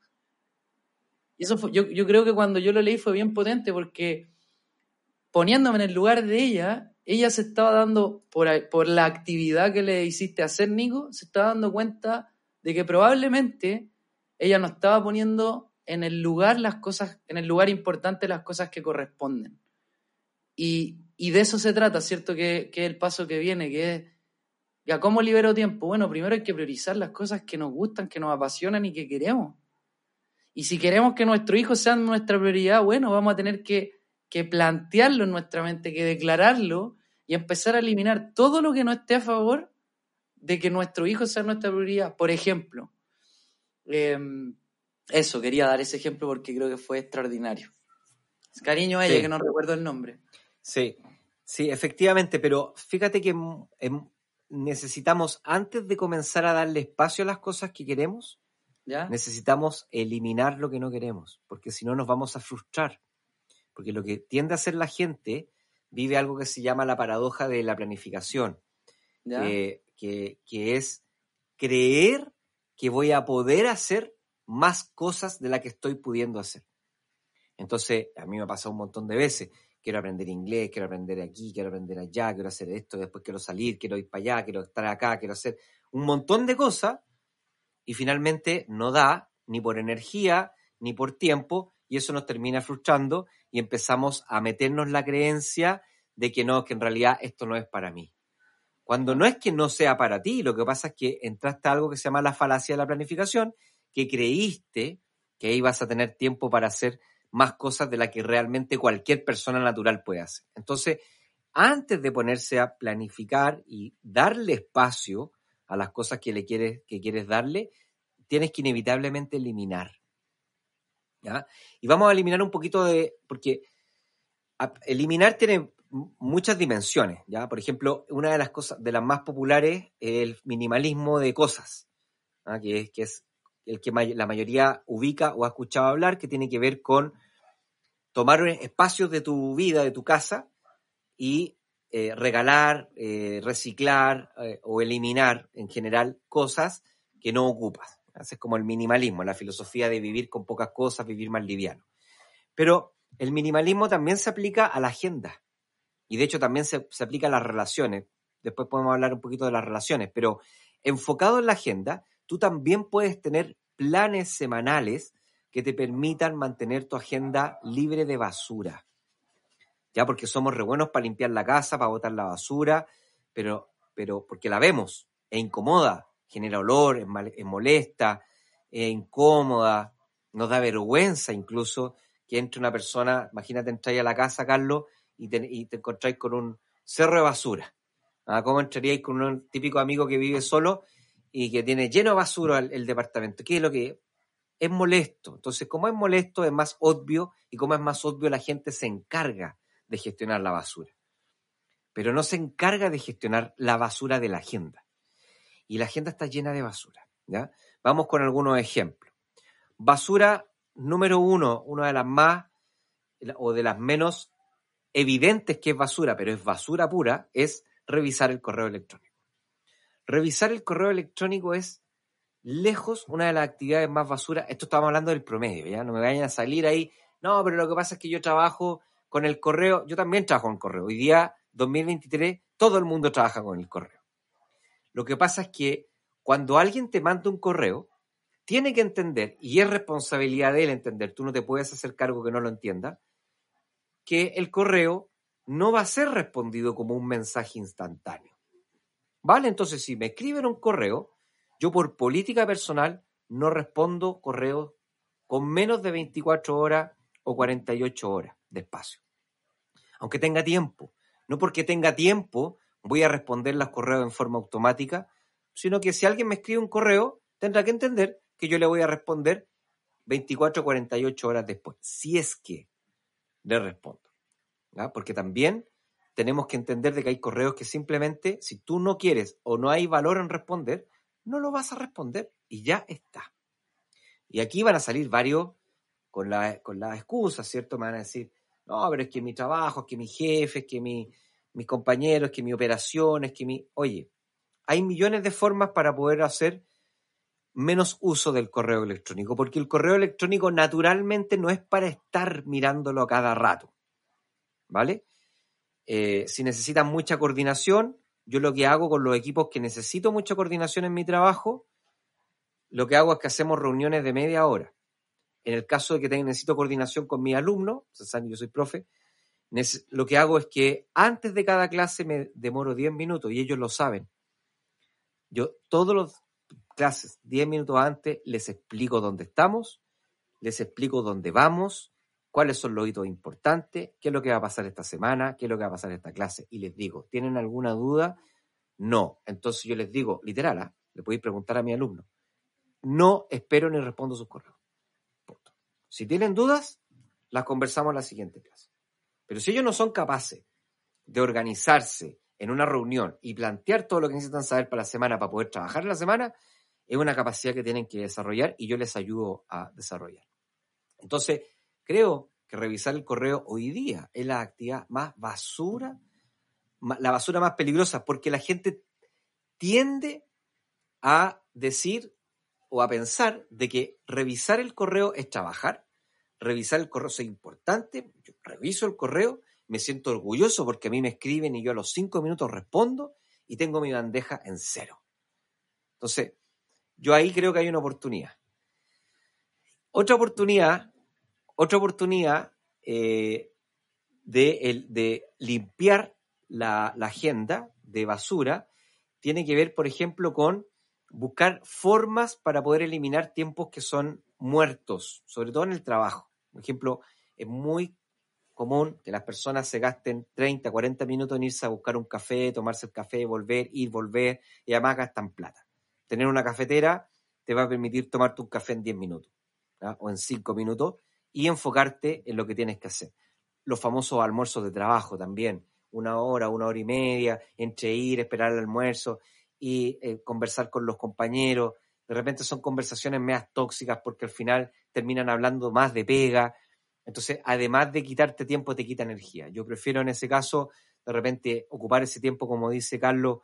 Y eso fue, yo, yo creo que cuando yo lo leí fue bien potente porque poniéndome en el lugar de ella, ella se estaba dando, por, por la actividad que le hiciste hacer, Nico, se estaba dando cuenta de que probablemente ella no estaba poniendo en el lugar las cosas, en el lugar importante las cosas que corresponden. Y, de eso se trata, ¿cierto? Que, es el paso que viene, que es, ¿ya cómo libero tiempo? Bueno, primero hay que priorizar las cosas que nos gustan, que nos apasionan y que queremos. Y si queremos que nuestros hijos sean nuestra prioridad, bueno, vamos a tener que, que plantearlo en nuestra mente, que declararlo y empezar a eliminar todo lo que no esté a favor de que nuestro hijo sea nuestra prioridad. Por ejemplo, eh, eso, quería dar ese ejemplo porque creo que fue extraordinario. Cariño a ella, que no recuerdo el nombre. Sí, sí, efectivamente, pero fíjate que em, necesitamos, antes de comenzar a darle espacio a las cosas que queremos, ¿Ya? necesitamos eliminar lo que no queremos, porque si no nos vamos a frustrar. Porque lo que tiende a hacer la gente vive algo que se llama la paradoja de la planificación, que, que es creer que voy a poder hacer más cosas de las que estoy pudiendo hacer. Entonces, a mí me ha pasado un montón de veces. Quiero aprender inglés, quiero aprender aquí, quiero aprender allá, quiero hacer esto, después quiero salir, quiero ir para allá, quiero estar acá, quiero hacer un montón de cosas y finalmente no da ni por energía ni por tiempo y eso nos termina frustrando y empezamos a meternos la creencia de que no, que en realidad esto no es para mí. Cuando no es que no sea para ti, lo que pasa es que entraste a algo que se llama la falacia de la planificación que creíste que ibas a tener tiempo para hacer más cosas de las que realmente cualquier persona natural puede hacer. Entonces, antes de ponerse a planificar y darle espacio a las cosas que le quieres, que quieres darle, tienes que inevitablemente eliminar. ¿ya? Y vamos a eliminar un poquito de, porque eliminar tiene muchas dimensiones, ¿ya? Por ejemplo, una de las cosas, de las más populares es el minimalismo de cosas, es, que es el que la mayoría ubica o ha escuchado hablar, que tiene que ver con tomar espacios de tu vida, de tu casa, y eh, regalar, eh, reciclar eh, o eliminar en general cosas que no ocupas. Es como el minimalismo, la filosofía de vivir con pocas cosas, vivir más liviano. Pero el minimalismo también se aplica a la agenda. Y de hecho también se, se aplica a las relaciones. Después podemos hablar un poquito de las relaciones. Pero enfocado en la agenda, tú también puedes tener planes semanales que te permitan mantener tu agenda libre de basura. Ya porque somos re buenos para limpiar la casa, para botar la basura, pero, pero porque la vemos, es incomoda, genera olor, es, molesta, es incómoda, nos da vergüenza incluso que entre una persona, imagínate entrar a la casa, Carlos, y te, y te encontráis con un cerro de basura. ¿Ah? ¿Cómo entraríais con un típico amigo que vive solo y que tiene lleno de basura el, departamento. ¿Qué es lo que es molesto? Entonces, como es molesto, es más obvio y como es más obvio, la gente se encarga de gestionar la basura. Pero no se encarga de gestionar la basura de la agenda. Y la agenda está llena de basura. Vamos con algunos ejemplos. Basura número uno, una de las más o de las menos evidentes que es basura, pero es basura pura, es revisar el correo electrónico. Revisar el correo electrónico es lejos una de las actividades más basura. Esto estamos hablando del promedio, ¿ya? No me vayan a salir ahí. No, pero lo que pasa es que yo trabajo con el correo. Yo también trabajo con el correo. Hoy día, 2023, todo el mundo trabaja con el correo. Lo que pasa es que cuando alguien te manda un correo, tiene que entender, y es responsabilidad de él entender, tú no te puedes hacer cargo que no lo entienda, que el correo no va a ser respondido como un mensaje instantáneo. ¿Vale? Entonces, si me escriben un correo, yo por política personal no respondo correos con menos de 24 horas o 48 horas de espacio. Aunque tenga tiempo. No porque tenga tiempo voy a responder los correos en forma automática, sino que si alguien me escribe un correo, tendrá que entender que yo le voy a responder 24 o 48 horas después, si es que le respondo. Porque también tenemos que entender de que hay correos que simplemente, si tú no quieres o no hay valor en responder, no lo vas a responder y ya está. Y aquí van a salir varios con la, con la excusa, ¿cierto? Me van a decir, no, pero es que mi trabajo, es que mi jefe, es que mi, mis compañeros, es que mi operación, es que mi... Oye, hay millones de formas para poder hacer menos uso del correo electrónico, porque el correo electrónico naturalmente no es para estar mirándolo a cada rato, ¿vale? Eh, si necesitan mucha coordinación, yo lo que hago con los equipos que necesito mucha coordinación en mi trabajo, lo que hago es que hacemos reuniones de media hora. En el caso de que necesito coordinación con mi alumno, yo soy profe, lo que hago es que antes de cada clase me demoro 10 minutos y ellos lo saben. Yo todos los clases, 10 minutos antes, les explico dónde estamos, les explico dónde vamos, cuáles son los hitos importantes, qué es lo que va a pasar esta semana, qué es lo que va a pasar esta clase. Y les digo, ¿tienen alguna duda? No. Entonces yo les digo, literal, ¿ah? le podéis preguntar a mi alumno. No espero ni respondo sus correos. Si tienen dudas, las conversamos en la siguiente clase. Pero si ellos no son capaces de organizarse en una reunión y plantear todo lo que necesitan saber para la semana para poder trabajar en la semana, es una capacidad que tienen que desarrollar y yo les ayudo a desarrollar. Entonces, creo que revisar el correo hoy día es la actividad más basura, la basura más peligrosa, porque la gente tiende a decir o a pensar de que revisar el correo es trabajar, revisar el correo es importante, yo reviso el correo, me siento orgulloso porque a mí me escriben y yo a los cinco minutos respondo y tengo mi bandeja en cero. Entonces, yo ahí creo que hay una oportunidad. Otra oportunidad, otra oportunidad eh, de, limpiar la, la agenda de basura tiene que ver, por ejemplo, con buscar formas para poder eliminar tiempos que son muertos, sobre todo en el trabajo. Por ejemplo, es muy común que las personas se gasten 30, 40 minutos en irse a buscar un café, tomarse el café, volver, ir, volver, y además gastan plata. Tener una cafetera te va a permitir tomarte un café en 10 minutos o en 5 minutos y enfocarte en lo que tienes que hacer. Los famosos almuerzos de trabajo también, una hora, una hora y media, entre ir, esperar el almuerzo y eh, conversar con los compañeros. De repente son conversaciones meas tóxicas porque al final terminan hablando más de pega. Entonces, además de quitarte tiempo, te quita energía. Yo prefiero en ese caso, de repente, ocupar ese tiempo, como dice Carlos,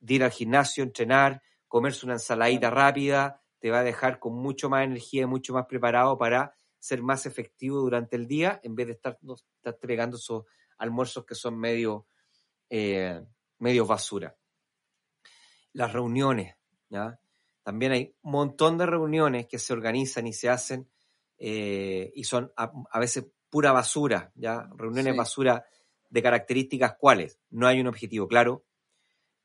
de ir al gimnasio, entrenar, comerse una ensaladita rápida, te va a dejar con mucho más energía y mucho más preparado para ser más efectivo durante el día en vez de estar, estar pegando esos almuerzos que son medio, eh, medio basura. Las reuniones, ¿ya? También hay un montón de reuniones que se organizan y se hacen eh, y son a, veces pura basura, ¿ya? Reuniones basura de características cuáles. No hay un objetivo claro,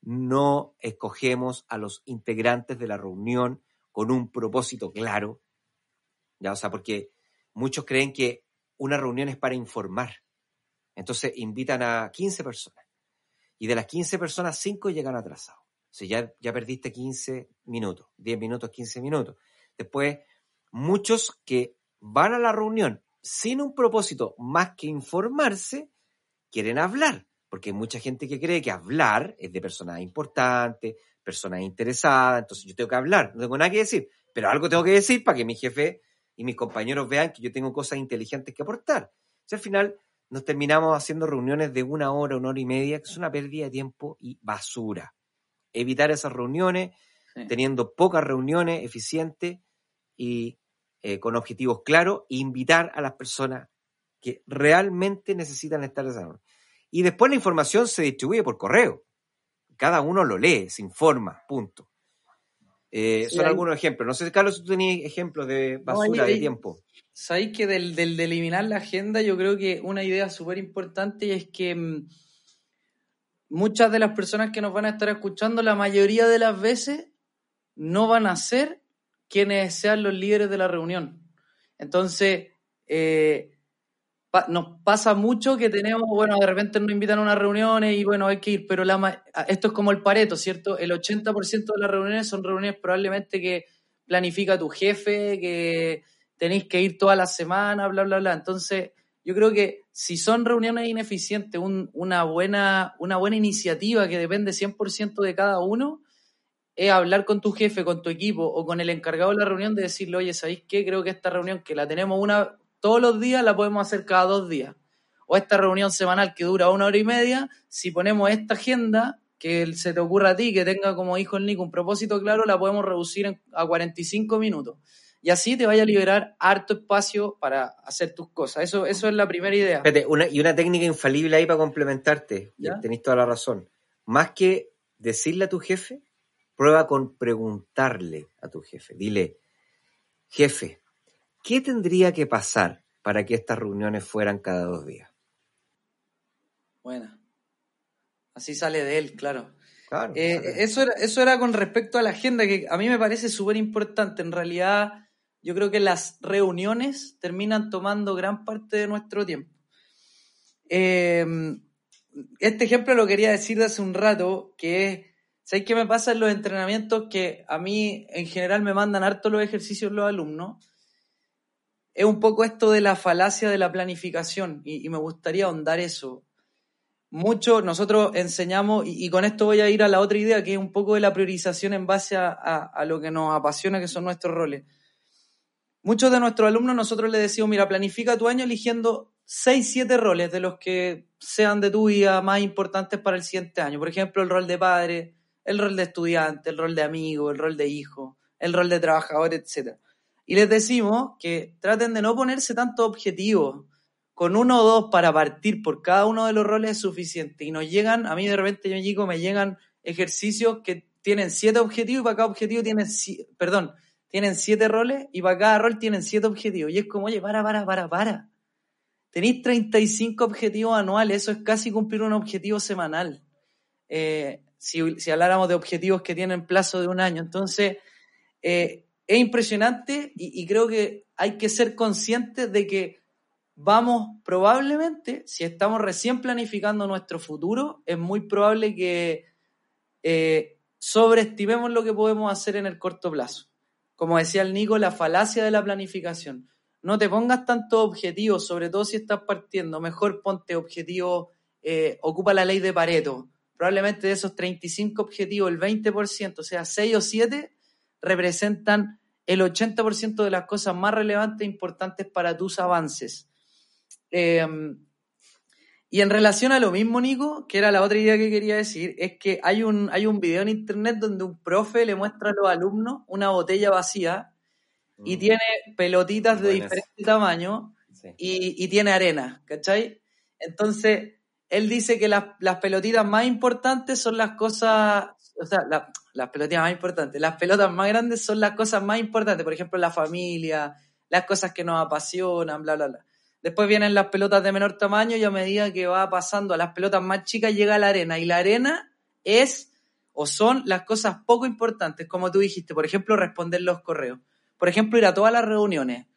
no escogemos a los integrantes de la reunión con un propósito claro, ¿ya? O sea, porque muchos creen que una reunión es para informar. Entonces invitan a 15 personas y de las 15 personas, 5 llegan atrasados. O sea, ya, ya perdiste 15 minutos, 10 minutos, 15 minutos. Después, muchos que van a la reunión sin un propósito más que informarse, quieren hablar, porque hay mucha gente que cree que hablar es de personas importantes, personas interesadas, entonces yo tengo que hablar, no tengo nada que decir, pero algo tengo que decir para que mi jefe y mis compañeros vean que yo tengo cosas inteligentes que aportar. Si al final nos terminamos haciendo reuniones de una hora, una hora y media, que es una pérdida de tiempo y basura. Evitar esas reuniones, Sí. teniendo pocas reuniones eficientes y eh, con objetivos claros, e invitar a las personas que realmente necesitan estar en esa reunión. Y después la información se distribuye por correo. Cada uno lo lee, se informa, punto. Eh, Sí, son hay- algunos ejemplos. No sé, Carlos, si tú tenías ejemplos de basura de tiempo. Sabéis que del, del de eliminar la agenda, yo creo que una idea súper importante es que mm, muchas de las personas que nos van a estar escuchando, la mayoría de las veces, no van a ser quienes sean los líderes de la reunión. Entonces, eh, nos pasa mucho que tenemos, bueno, de repente nos invitan a unas reuniones y bueno, hay que ir, pero la, esto es como el pareto, ¿cierto? El 80% de las reuniones son reuniones probablemente que planifica tu jefe, que tenéis que ir toda la semana, bla, bla, bla. Entonces, yo creo que si son reuniones ineficientes, un- una, buena, una buena iniciativa que depende 100% de cada uno, es hablar con tu jefe, con tu equipo o con el encargado de la reunión de decirle, oye, ¿sabéis qué? Creo que esta reunión que la tenemos una todos los días, la podemos hacer cada dos días. O esta reunión semanal que dura una hora y media, si ponemos esta agenda, que se te ocurra a ti, que tenga como dijo el Nico un propósito claro, la podemos reducir a 45 minutos. Y así te vaya a liberar harto espacio para hacer tus cosas. Eso, eso es la primera idea. Espérate, una, y una técnica infalible ahí para complementarte. ¿Ya? Tenéis toda la razón. Más que decirle a tu jefe, prueba con preguntarle a tu jefe. Dile, jefe, ¿qué tendría que pasar para que estas reuniones fueran cada dos días? Buena. Así sale de él, claro. Claro. Eh, eso, era, eso era con respecto a la agenda, que a mí me parece súper importante. En realidad, yo creo que las reuniones terminan tomando gran parte de nuestro tiempo. Eh, este ejemplo lo quería decir de hace un rato, que es, ¿sabes qué me pasa en los entrenamientos? Que a mí en general me mandan harto los ejercicios los alumnos. Es un poco esto de la falacia de la planificación y, me gustaría ahondar eso mucho nosotros enseñamos, y, con esto voy a ir a la otra idea, que es un poco de la priorización en base a, a- a lo que nos apasiona, que son nuestros roles. Muchos de nuestros alumnos nosotros les decimos, mira, planifica tu año eligiendo 6, 7 roles de los que sean de tu vida más importantes para el siguiente año. Por ejemplo, el rol de padre, el rol de estudiante, el rol de amigo, el rol de hijo, el rol de trabajador, etc. Y les decimos que traten de no ponerse tantos objetivos, con uno o dos para partir por cada uno de los roles es suficiente. Y nos llegan, a mí de repente, yo chico, me llegan ejercicios que tienen siete objetivos y para cada objetivo tienen, perdón, tienen siete roles y para cada rol tienen siete objetivos. Y es como, oye, para, para, para, para. Tenéis 35 objetivos anuales, eso es casi cumplir un objetivo semanal. Eh, si, si habláramos de objetivos que tienen plazo de un año. Entonces, eh, es impresionante y, creo que hay que ser conscientes de que vamos probablemente, si estamos recién planificando nuestro futuro, es muy probable que eh, sobreestimemos lo que podemos hacer en el corto plazo. Como decía el Nico, la falacia de la planificación. No te pongas tantos objetivos, sobre todo si estás partiendo. Mejor ponte objetivos, eh, ocupa la ley de Pareto. Probablemente de esos 35 objetivos, el 20%, o sea, 6 o 7, representan el 80% de las cosas más relevantes e importantes para tus avances. Eh, y en relación a lo mismo, Nico, que era la otra idea que quería decir, es que hay un, hay un video en internet donde un profe le muestra a los alumnos una botella vacía y Mm, tiene pelotitas de Buenas. diferente tamaño sí. y, y tiene arena, ¿cachai? Entonces, él dice que las, las pelotitas más importantes son las cosas, o sea, la- las pelotitas más importantes, las pelotas más grandes son las cosas más importantes, por ejemplo, la familia, las cosas que nos apasionan, bla, bla, bla. Después vienen las pelotas de menor tamaño y a medida que va pasando a las pelotas más chicas llega la arena. Y la arena es o son las cosas poco importantes, como tú dijiste, por ejemplo, responder los correos, por ejemplo, ir a todas las reuniones,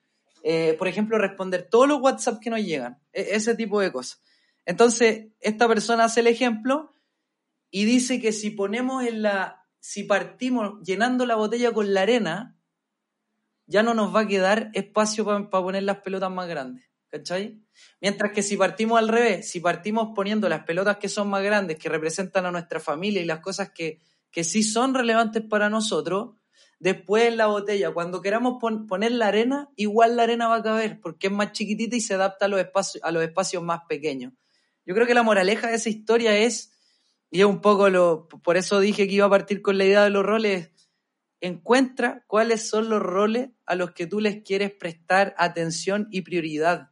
eh, por ejemplo, responder todos los WhatsApp que nos llegan, e- ese tipo de cosas. Entonces, esta persona hace el ejemplo y dice que si ponemos en la, si partimos llenando la botella con la arena, ya no nos va a quedar espacio para poner las pelotas más grandes, ¿cachai? Mientras que si partimos al revés, si partimos poniendo las pelotas que son más grandes, que representan a nuestra familia y las cosas que, que sí son relevantes para nosotros, Después en la botella, cuando queramos pon- poner la arena, igual la arena va a caber, porque es más chiquitita y se adapta a los espacios, a los espacios más pequeños. Yo creo que la moraleja de esa historia es, y es un poco lo, por eso dije que iba a partir con la idea de los roles, encuentra cuáles son los roles a los que tú les quieres prestar atención y prioridad.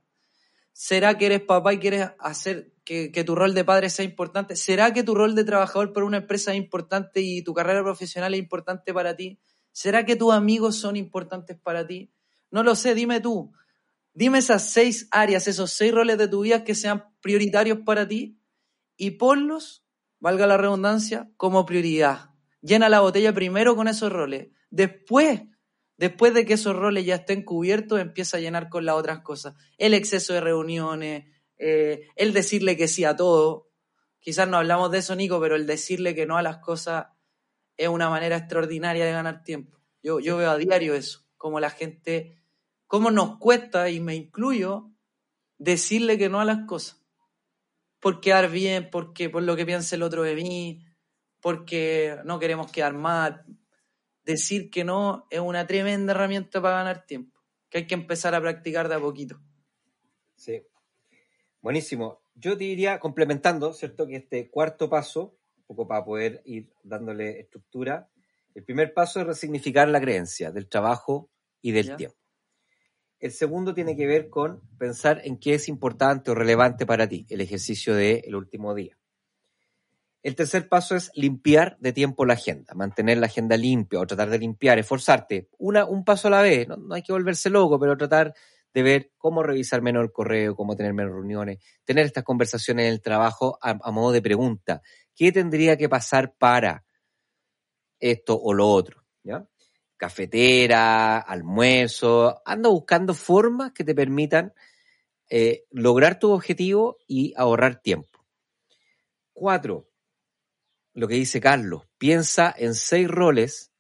¿Será que eres papá y quieres hacer que, tu rol de padre sea importante? ¿Será que tu rol de trabajador por una empresa es importante y tu carrera profesional es importante para ti? ¿Será que tus amigos son importantes para ti? No lo sé, dime tú. Dime esas seis áreas, esos seis roles de tu vida que sean prioritarios para ti y ponlos, valga la redundancia, como prioridad. Llena la botella primero con esos roles. Después, después de que esos roles ya estén cubiertos, empieza a llenar con las otras cosas. El exceso de reuniones, eh, el decirle que sí a todo. Quizás no hablamos de eso, Nico, pero el decirle que no a las cosas es una manera extraordinaria de ganar tiempo. Yo, yo veo a diario eso, como la gente, cómo nos cuesta, y me incluyo, decirle que no a las cosas. Por quedar bien, porque por lo que piense el otro de mí, porque no queremos quedar mal. Decir que no es una tremenda herramienta para ganar tiempo, que hay que empezar a practicar de a poquito. Sí. Buenísimo. Yo te diría, complementando, ¿cierto? Que este cuarto paso, un poco para poder ir dándole estructura, el primer paso es resignificar la creencia del trabajo y del Ya. tiempo. El segundo tiene que ver con pensar en qué es importante o relevante para ti, el ejercicio del último día. El tercer paso es limpiar de tiempo la agenda, mantener la agenda limpia o tratar de limpiar, esforzarte, una, un paso a la vez, no, no hay que volverse loco, pero tratar de ver cómo revisar menos el correo, cómo tener menos reuniones, tener estas conversaciones en el trabajo a, a modo de pregunta. ¿Qué tendría que pasar para esto o lo otro? ¿Ya? Cafetera, almuerzo, anda buscando formas que te permitan eh, lograr tu objetivo y ahorrar tiempo. Cuatro, lo que dice Carlos, piensa en seis roles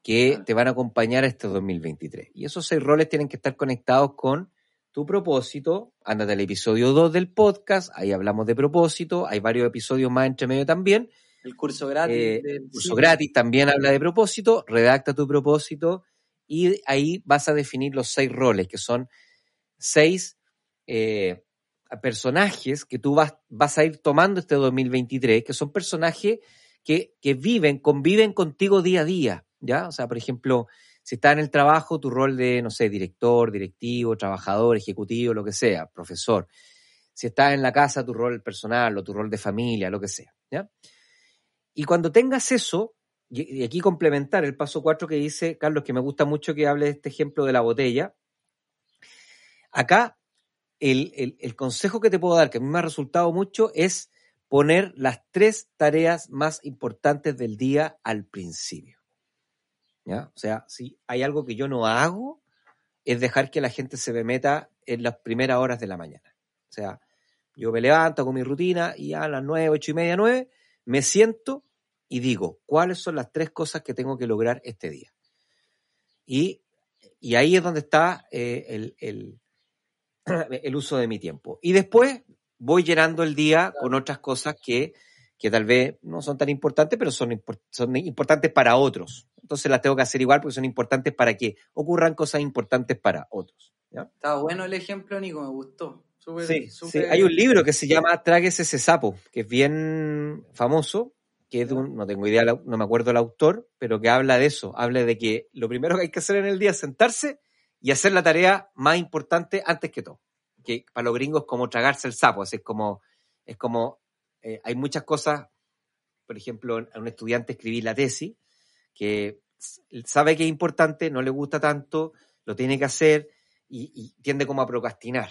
que te van a acompañar este 2023. Y esos seis roles tienen que estar conectados con tu propósito. Ándate al episodio 2 del podcast, ahí hablamos de propósito, hay varios episodios más entre medio también. El curso gratis. Eh, del- el curso gratis también habla de propósito, redacta tu propósito y ahí vas a definir los seis roles, que son seis eh, personajes que tú vas, vas a ir tomando este 2023, que son personajes que, que viven, conviven contigo día a día, ¿ya? O sea, por ejemplo, si estás en el trabajo, tu rol de, no sé, director, directivo, trabajador, ejecutivo, lo que sea, profesor. Si estás en la casa, tu rol personal o tu rol de familia, lo que sea, ¿ya? Y cuando tengas eso, y aquí complementar el paso 4 que dice Carlos, que me gusta mucho que hable de este ejemplo de la botella, acá el, el- el consejo que te puedo dar, que a mí me ha resultado mucho, es poner las tres tareas más importantes del día al principio. ¿Ya? O sea, si hay algo que yo no hago, es dejar que la gente se me meta en las primeras horas de la mañana. O sea, yo me levanto con mi rutina y a las nueve, ocho y media, nueve, me siento y digo, ¿cuáles son las tres cosas que tengo que lograr este día? Y, y ahí es donde está eh, el, el- *clears throat* el uso de mi tiempo. Y después voy llenando el día con otras cosas que, que tal vez no son tan importantes, pero son, son importantes para otros. Entonces las tengo que hacer igual porque son importantes para que ocurran cosas importantes para otros. ¿ya? Está bueno el ejemplo, Nico, me gustó. Sí. Hay un libro que se llama Tráguese ese sapo, que es bien famoso, que es de un, no tengo idea, no me acuerdo el autor, pero que habla de eso, habla de que lo primero que hay que hacer en el día es sentarse y hacer la tarea más importante antes que todo. Que para los gringos es como tragarse el sapo, así es como, es como, eh, hay muchas cosas, por ejemplo, a un estudiante escribir la tesis, que sabe que es importante, no le gusta tanto, lo tiene que hacer y, y tiende como a procrastinar.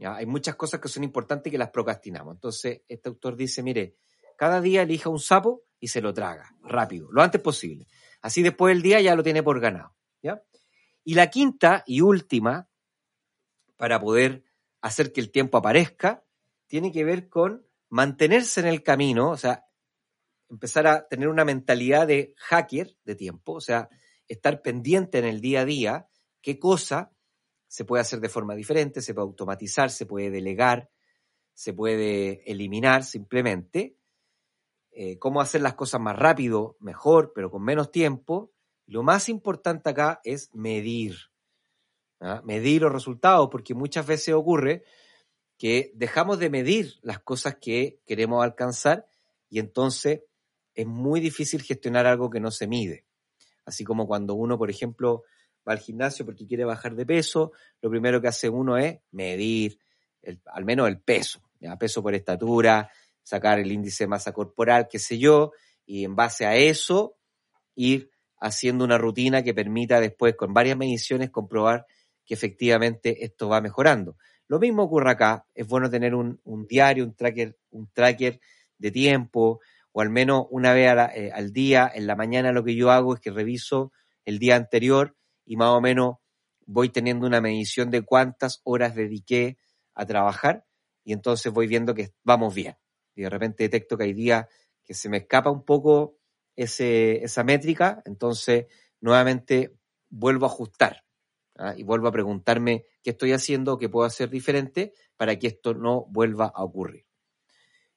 Hay muchas cosas que son importantes que las procrastinamos. Entonces, este autor dice, mire, cada día elija un sapo y se lo traga, rápido, lo antes posible. Así después del día ya lo tiene por ganado. Y la quinta y última, para poder hacer que el tiempo aparezca, tiene que ver con mantenerse en el camino, o sea, empezar a tener una mentalidad de hacker de tiempo, o sea, estar pendiente en el día a día, qué cosa se puede hacer de forma diferente, se puede automatizar, se puede delegar, se puede eliminar simplemente, eh, cómo hacer las cosas más rápido, mejor, pero con menos tiempo, Lo más importante acá es medir. ¿ah? Medir los resultados, porque muchas veces ocurre que dejamos de medir las cosas que queremos alcanzar y entonces es muy difícil gestionar algo que no se mide. Así como cuando uno, por ejemplo, va al gimnasio porque quiere bajar de peso, lo primero que hace uno es medir el- al menos el peso, ¿ya? peso por estatura, sacar el índice de masa corporal, qué sé yo, y en base a eso ir haciendo una rutina que permita después con varias mediciones comprobar que efectivamente esto va mejorando. Lo mismo ocurre acá, es bueno tener un, diario, un tracker, un tracker de tiempo, o al menos una vez eh, al día, en la mañana lo que yo hago es que reviso el día anterior y más o menos voy teniendo una medición de cuántas horas dediqué a trabajar y entonces voy viendo que vamos bien. Y de repente detecto que hay días que se me escapa un poco esa métrica, entonces nuevamente vuelvo a ajustar ¿ah? y vuelvo a preguntarme qué estoy haciendo, qué puedo hacer diferente para que esto no vuelva a ocurrir.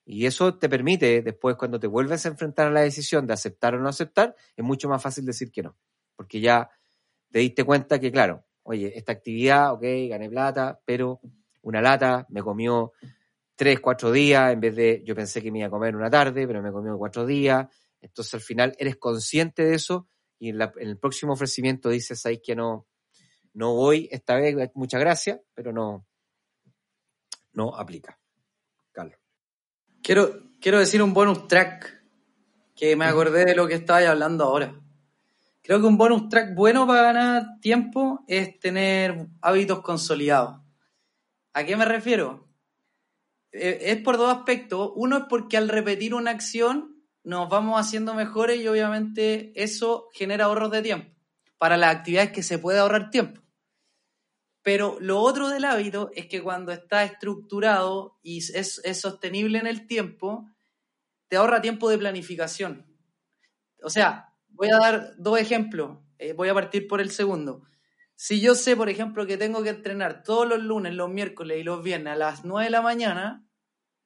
Y eso te permite, después cuando te vuelves a enfrentar a la decisión de aceptar o no aceptar, es mucho más fácil decir que no, porque ya te diste cuenta que, claro, oye, esta actividad, ok, gané plata, pero una lata me comió tres, cuatro días, en vez de, yo pensé que me iba a comer una tarde, pero me comió cuatro días. Entonces al final eres consciente de eso y en, la- en el próximo ofrecimiento dices, ahí que no, no voy esta vez, muchas gracias, pero no, no aplica. Carlos. Quiero, quiero decir un bonus track que me acordé de lo que estabais hablando ahora. Creo que un bonus track bueno para ganar tiempo es tener hábitos consolidados. ¿A qué me refiero? Eh, es por dos aspectos. Uno es porque al repetir una acción nos vamos haciendo mejores y obviamente eso genera ahorros de tiempo para las actividades que se puede ahorrar tiempo. Pero lo otro del hábito es que cuando está estructurado y es, es sostenible en el tiempo, te ahorra tiempo de planificación. O sea, voy a dar dos ejemplos. Eh, voy a partir por el segundo. Si yo sé, por ejemplo, que tengo que entrenar todos los lunes, los miércoles y los viernes a las 9 de la mañana,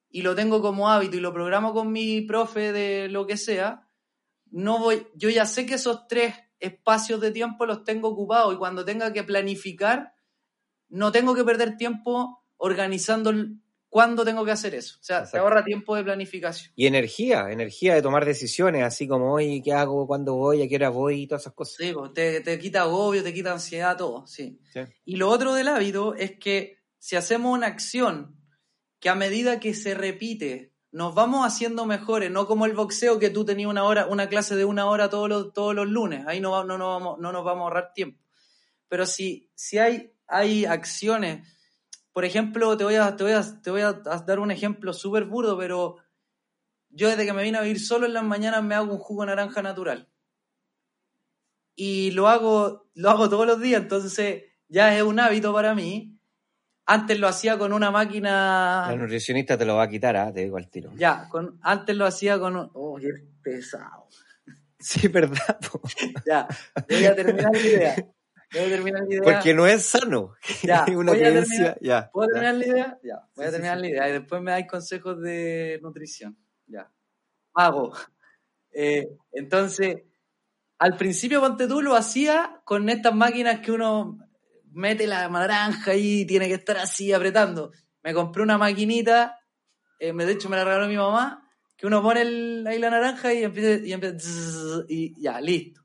y lo tengo como hábito y lo programo con mi profe de lo que sea, no voy, yo ya sé que esos tres espacios de tiempo los tengo ocupados y cuando tenga que planificar, no tengo que perder tiempo organizando cuándo tengo que hacer eso. O sea, te Exacto. ahorra tiempo de planificación. Y energía, energía de tomar decisiones, así como hoy, ¿qué hago? ¿Cuándo voy? ¿A qué hora voy? Y todas esas cosas. Sí, pues, te, te quita agobio, te quita ansiedad, todo, sí. Sí. Y lo otro del hábito es que si hacemos una acción que a medida que se repite nos vamos haciendo mejores, no como el boxeo que tú tenías una hora, una clase de una hora todos los, todos los lunes, ahí no, no, no, vamos, no nos vamos a ahorrar tiempo. Pero si, si hay, hay acciones, por ejemplo, te voy a, te voy a, te voy a dar un ejemplo súper burdo, pero yo desde que me vine a vivir solo en las mañanas me hago un jugo de naranja natural y lo hago, lo hago todos los días, entonces ya es un hábito para mí. Antes lo hacía con una máquina. La nutricionista te lo va a quitar, ¿ah? te digo al tiro. Ya, con, antes lo hacía con. Oh, qué pesado. Sí, *laughs* verdad. po. Ya, voy a terminar la idea. Voy a terminar la idea. Porque no es sano. Ya, *laughs* una voy a creencia. terminar- Ya. ¿Puedo ya. terminar la idea? Ya, voy a Sí, terminar sí. la idea y después me dais consejos de nutrición. Ya. Hago. *laughs* Eh, entonces, al principio, ponte tú, lo hacía con estas máquinas que uno mete la naranja y tiene que estar así apretando. Me compré una maquinita, eh, de hecho me la regaló mi mamá, que uno pone el- ahí la naranja y empieza, y empieza zzzz, y ya, listo.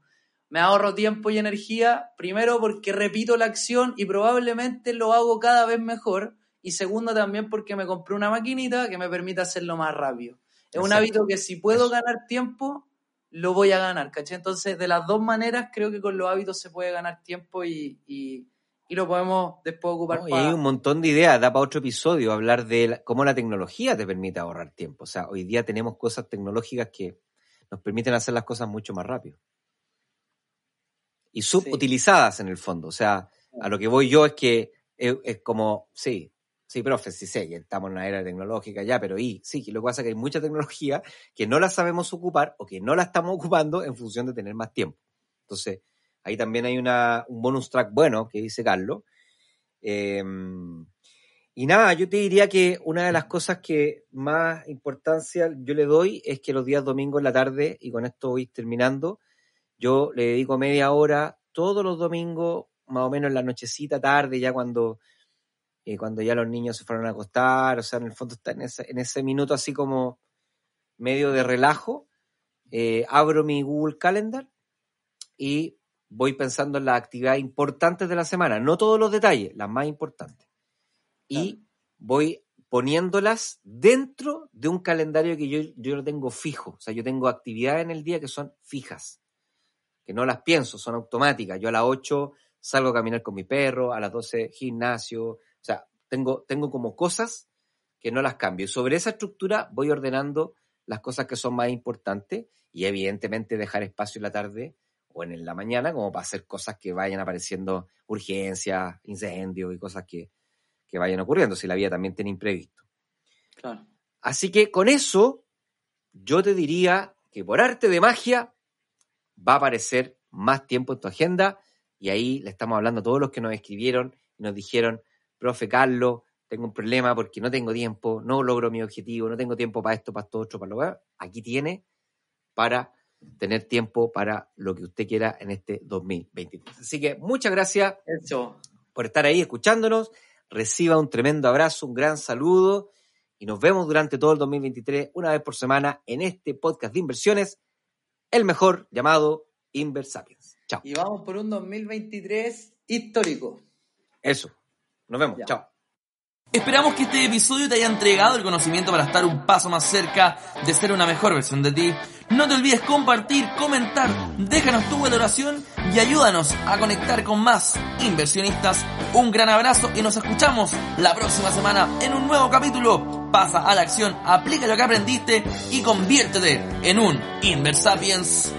Me ahorro tiempo y energía, primero porque repito la acción y probablemente lo hago cada vez mejor, y segundo también porque me compré una maquinita que me permite hacerlo más rápido. Es un hábito que si puedo ganar tiempo, lo voy a ganar, ¿cachai? Entonces, de las dos maneras, creo que con los hábitos se puede ganar tiempo y, y, y lo podemos después ocupar No, y para... hay un montón de ideas, da para otro episodio hablar de la- cómo la tecnología te permite ahorrar tiempo. O sea, hoy día tenemos cosas tecnológicas que nos permiten hacer las cosas mucho más rápido. Y subutilizadas en el fondo. O sea, a lo que voy yo es que es, es como, sí, sí, profe, sí sé que estamos en una era tecnológica ya, pero y, sí, que lo que pasa es que hay mucha tecnología que no la sabemos ocupar o que no la estamos *laughs* ocupando en función de tener más tiempo. Entonces, ahí también hay una, un bonus track bueno que dice Carlos. Eh, y nada, yo te diría que una de las cosas que más importancia yo le doy es que los días domingos en la tarde, y con esto voy terminando, Yo le dedico media hora todos los domingos, más o menos en la nochecita tarde, ya cuando, eh, cuando ya los niños se fueron a acostar, o sea, en el fondo está en ese, en ese minuto así como medio de relajo, eh, abro mi Google Calendar y voy pensando en las actividades importantes de la semana, no todos los detalles, las más importantes. Y voy poniéndolas dentro de un calendario que yo, yo lo tengo fijo. O sea, yo tengo actividades en el día que son fijas, que no las pienso, son automáticas. Yo a las 8 salgo a caminar con mi perro, a las 12 gimnasio. O sea, tengo, tengo como cosas que no las cambio. Y sobre esa estructura voy ordenando las cosas que son más importantes y evidentemente dejar espacio en la tarde o en la mañana como para hacer cosas que vayan apareciendo, urgencias, incendios y cosas que, que vayan ocurriendo, si la vida también tiene imprevisto. Claro. Así que con eso, yo te diría que por arte de magia va a aparecer más tiempo en tu agenda y ahí le estamos hablando a todos los que nos escribieron y nos dijeron, profe Carlos, tengo un problema porque no tengo tiempo, no logro mi objetivo, no tengo tiempo para esto, para esto, otro, para lo que Aquí tiene para tener tiempo para lo que usted quiera en este 2023. Así que muchas gracias Eso. por estar ahí escuchándonos. Reciba un tremendo abrazo, un gran saludo y nos vemos durante todo el 2023, una vez por semana, en este podcast de inversiones, el mejor llamado Inversapiens. Chao. Y vamos por un 2023 histórico. Eso. Nos vemos. Ya. Chao. Esperamos que este episodio te haya entregado el conocimiento para estar un paso más cerca de ser una mejor versión de ti. No te olvides compartir, comentar, déjanos tu valoración y ayúdanos a conectar con más inversionistas. Un gran abrazo y nos escuchamos la próxima semana en un nuevo capítulo. Pasa a la acción, aplica lo que aprendiste y conviértete en un Inversapiens.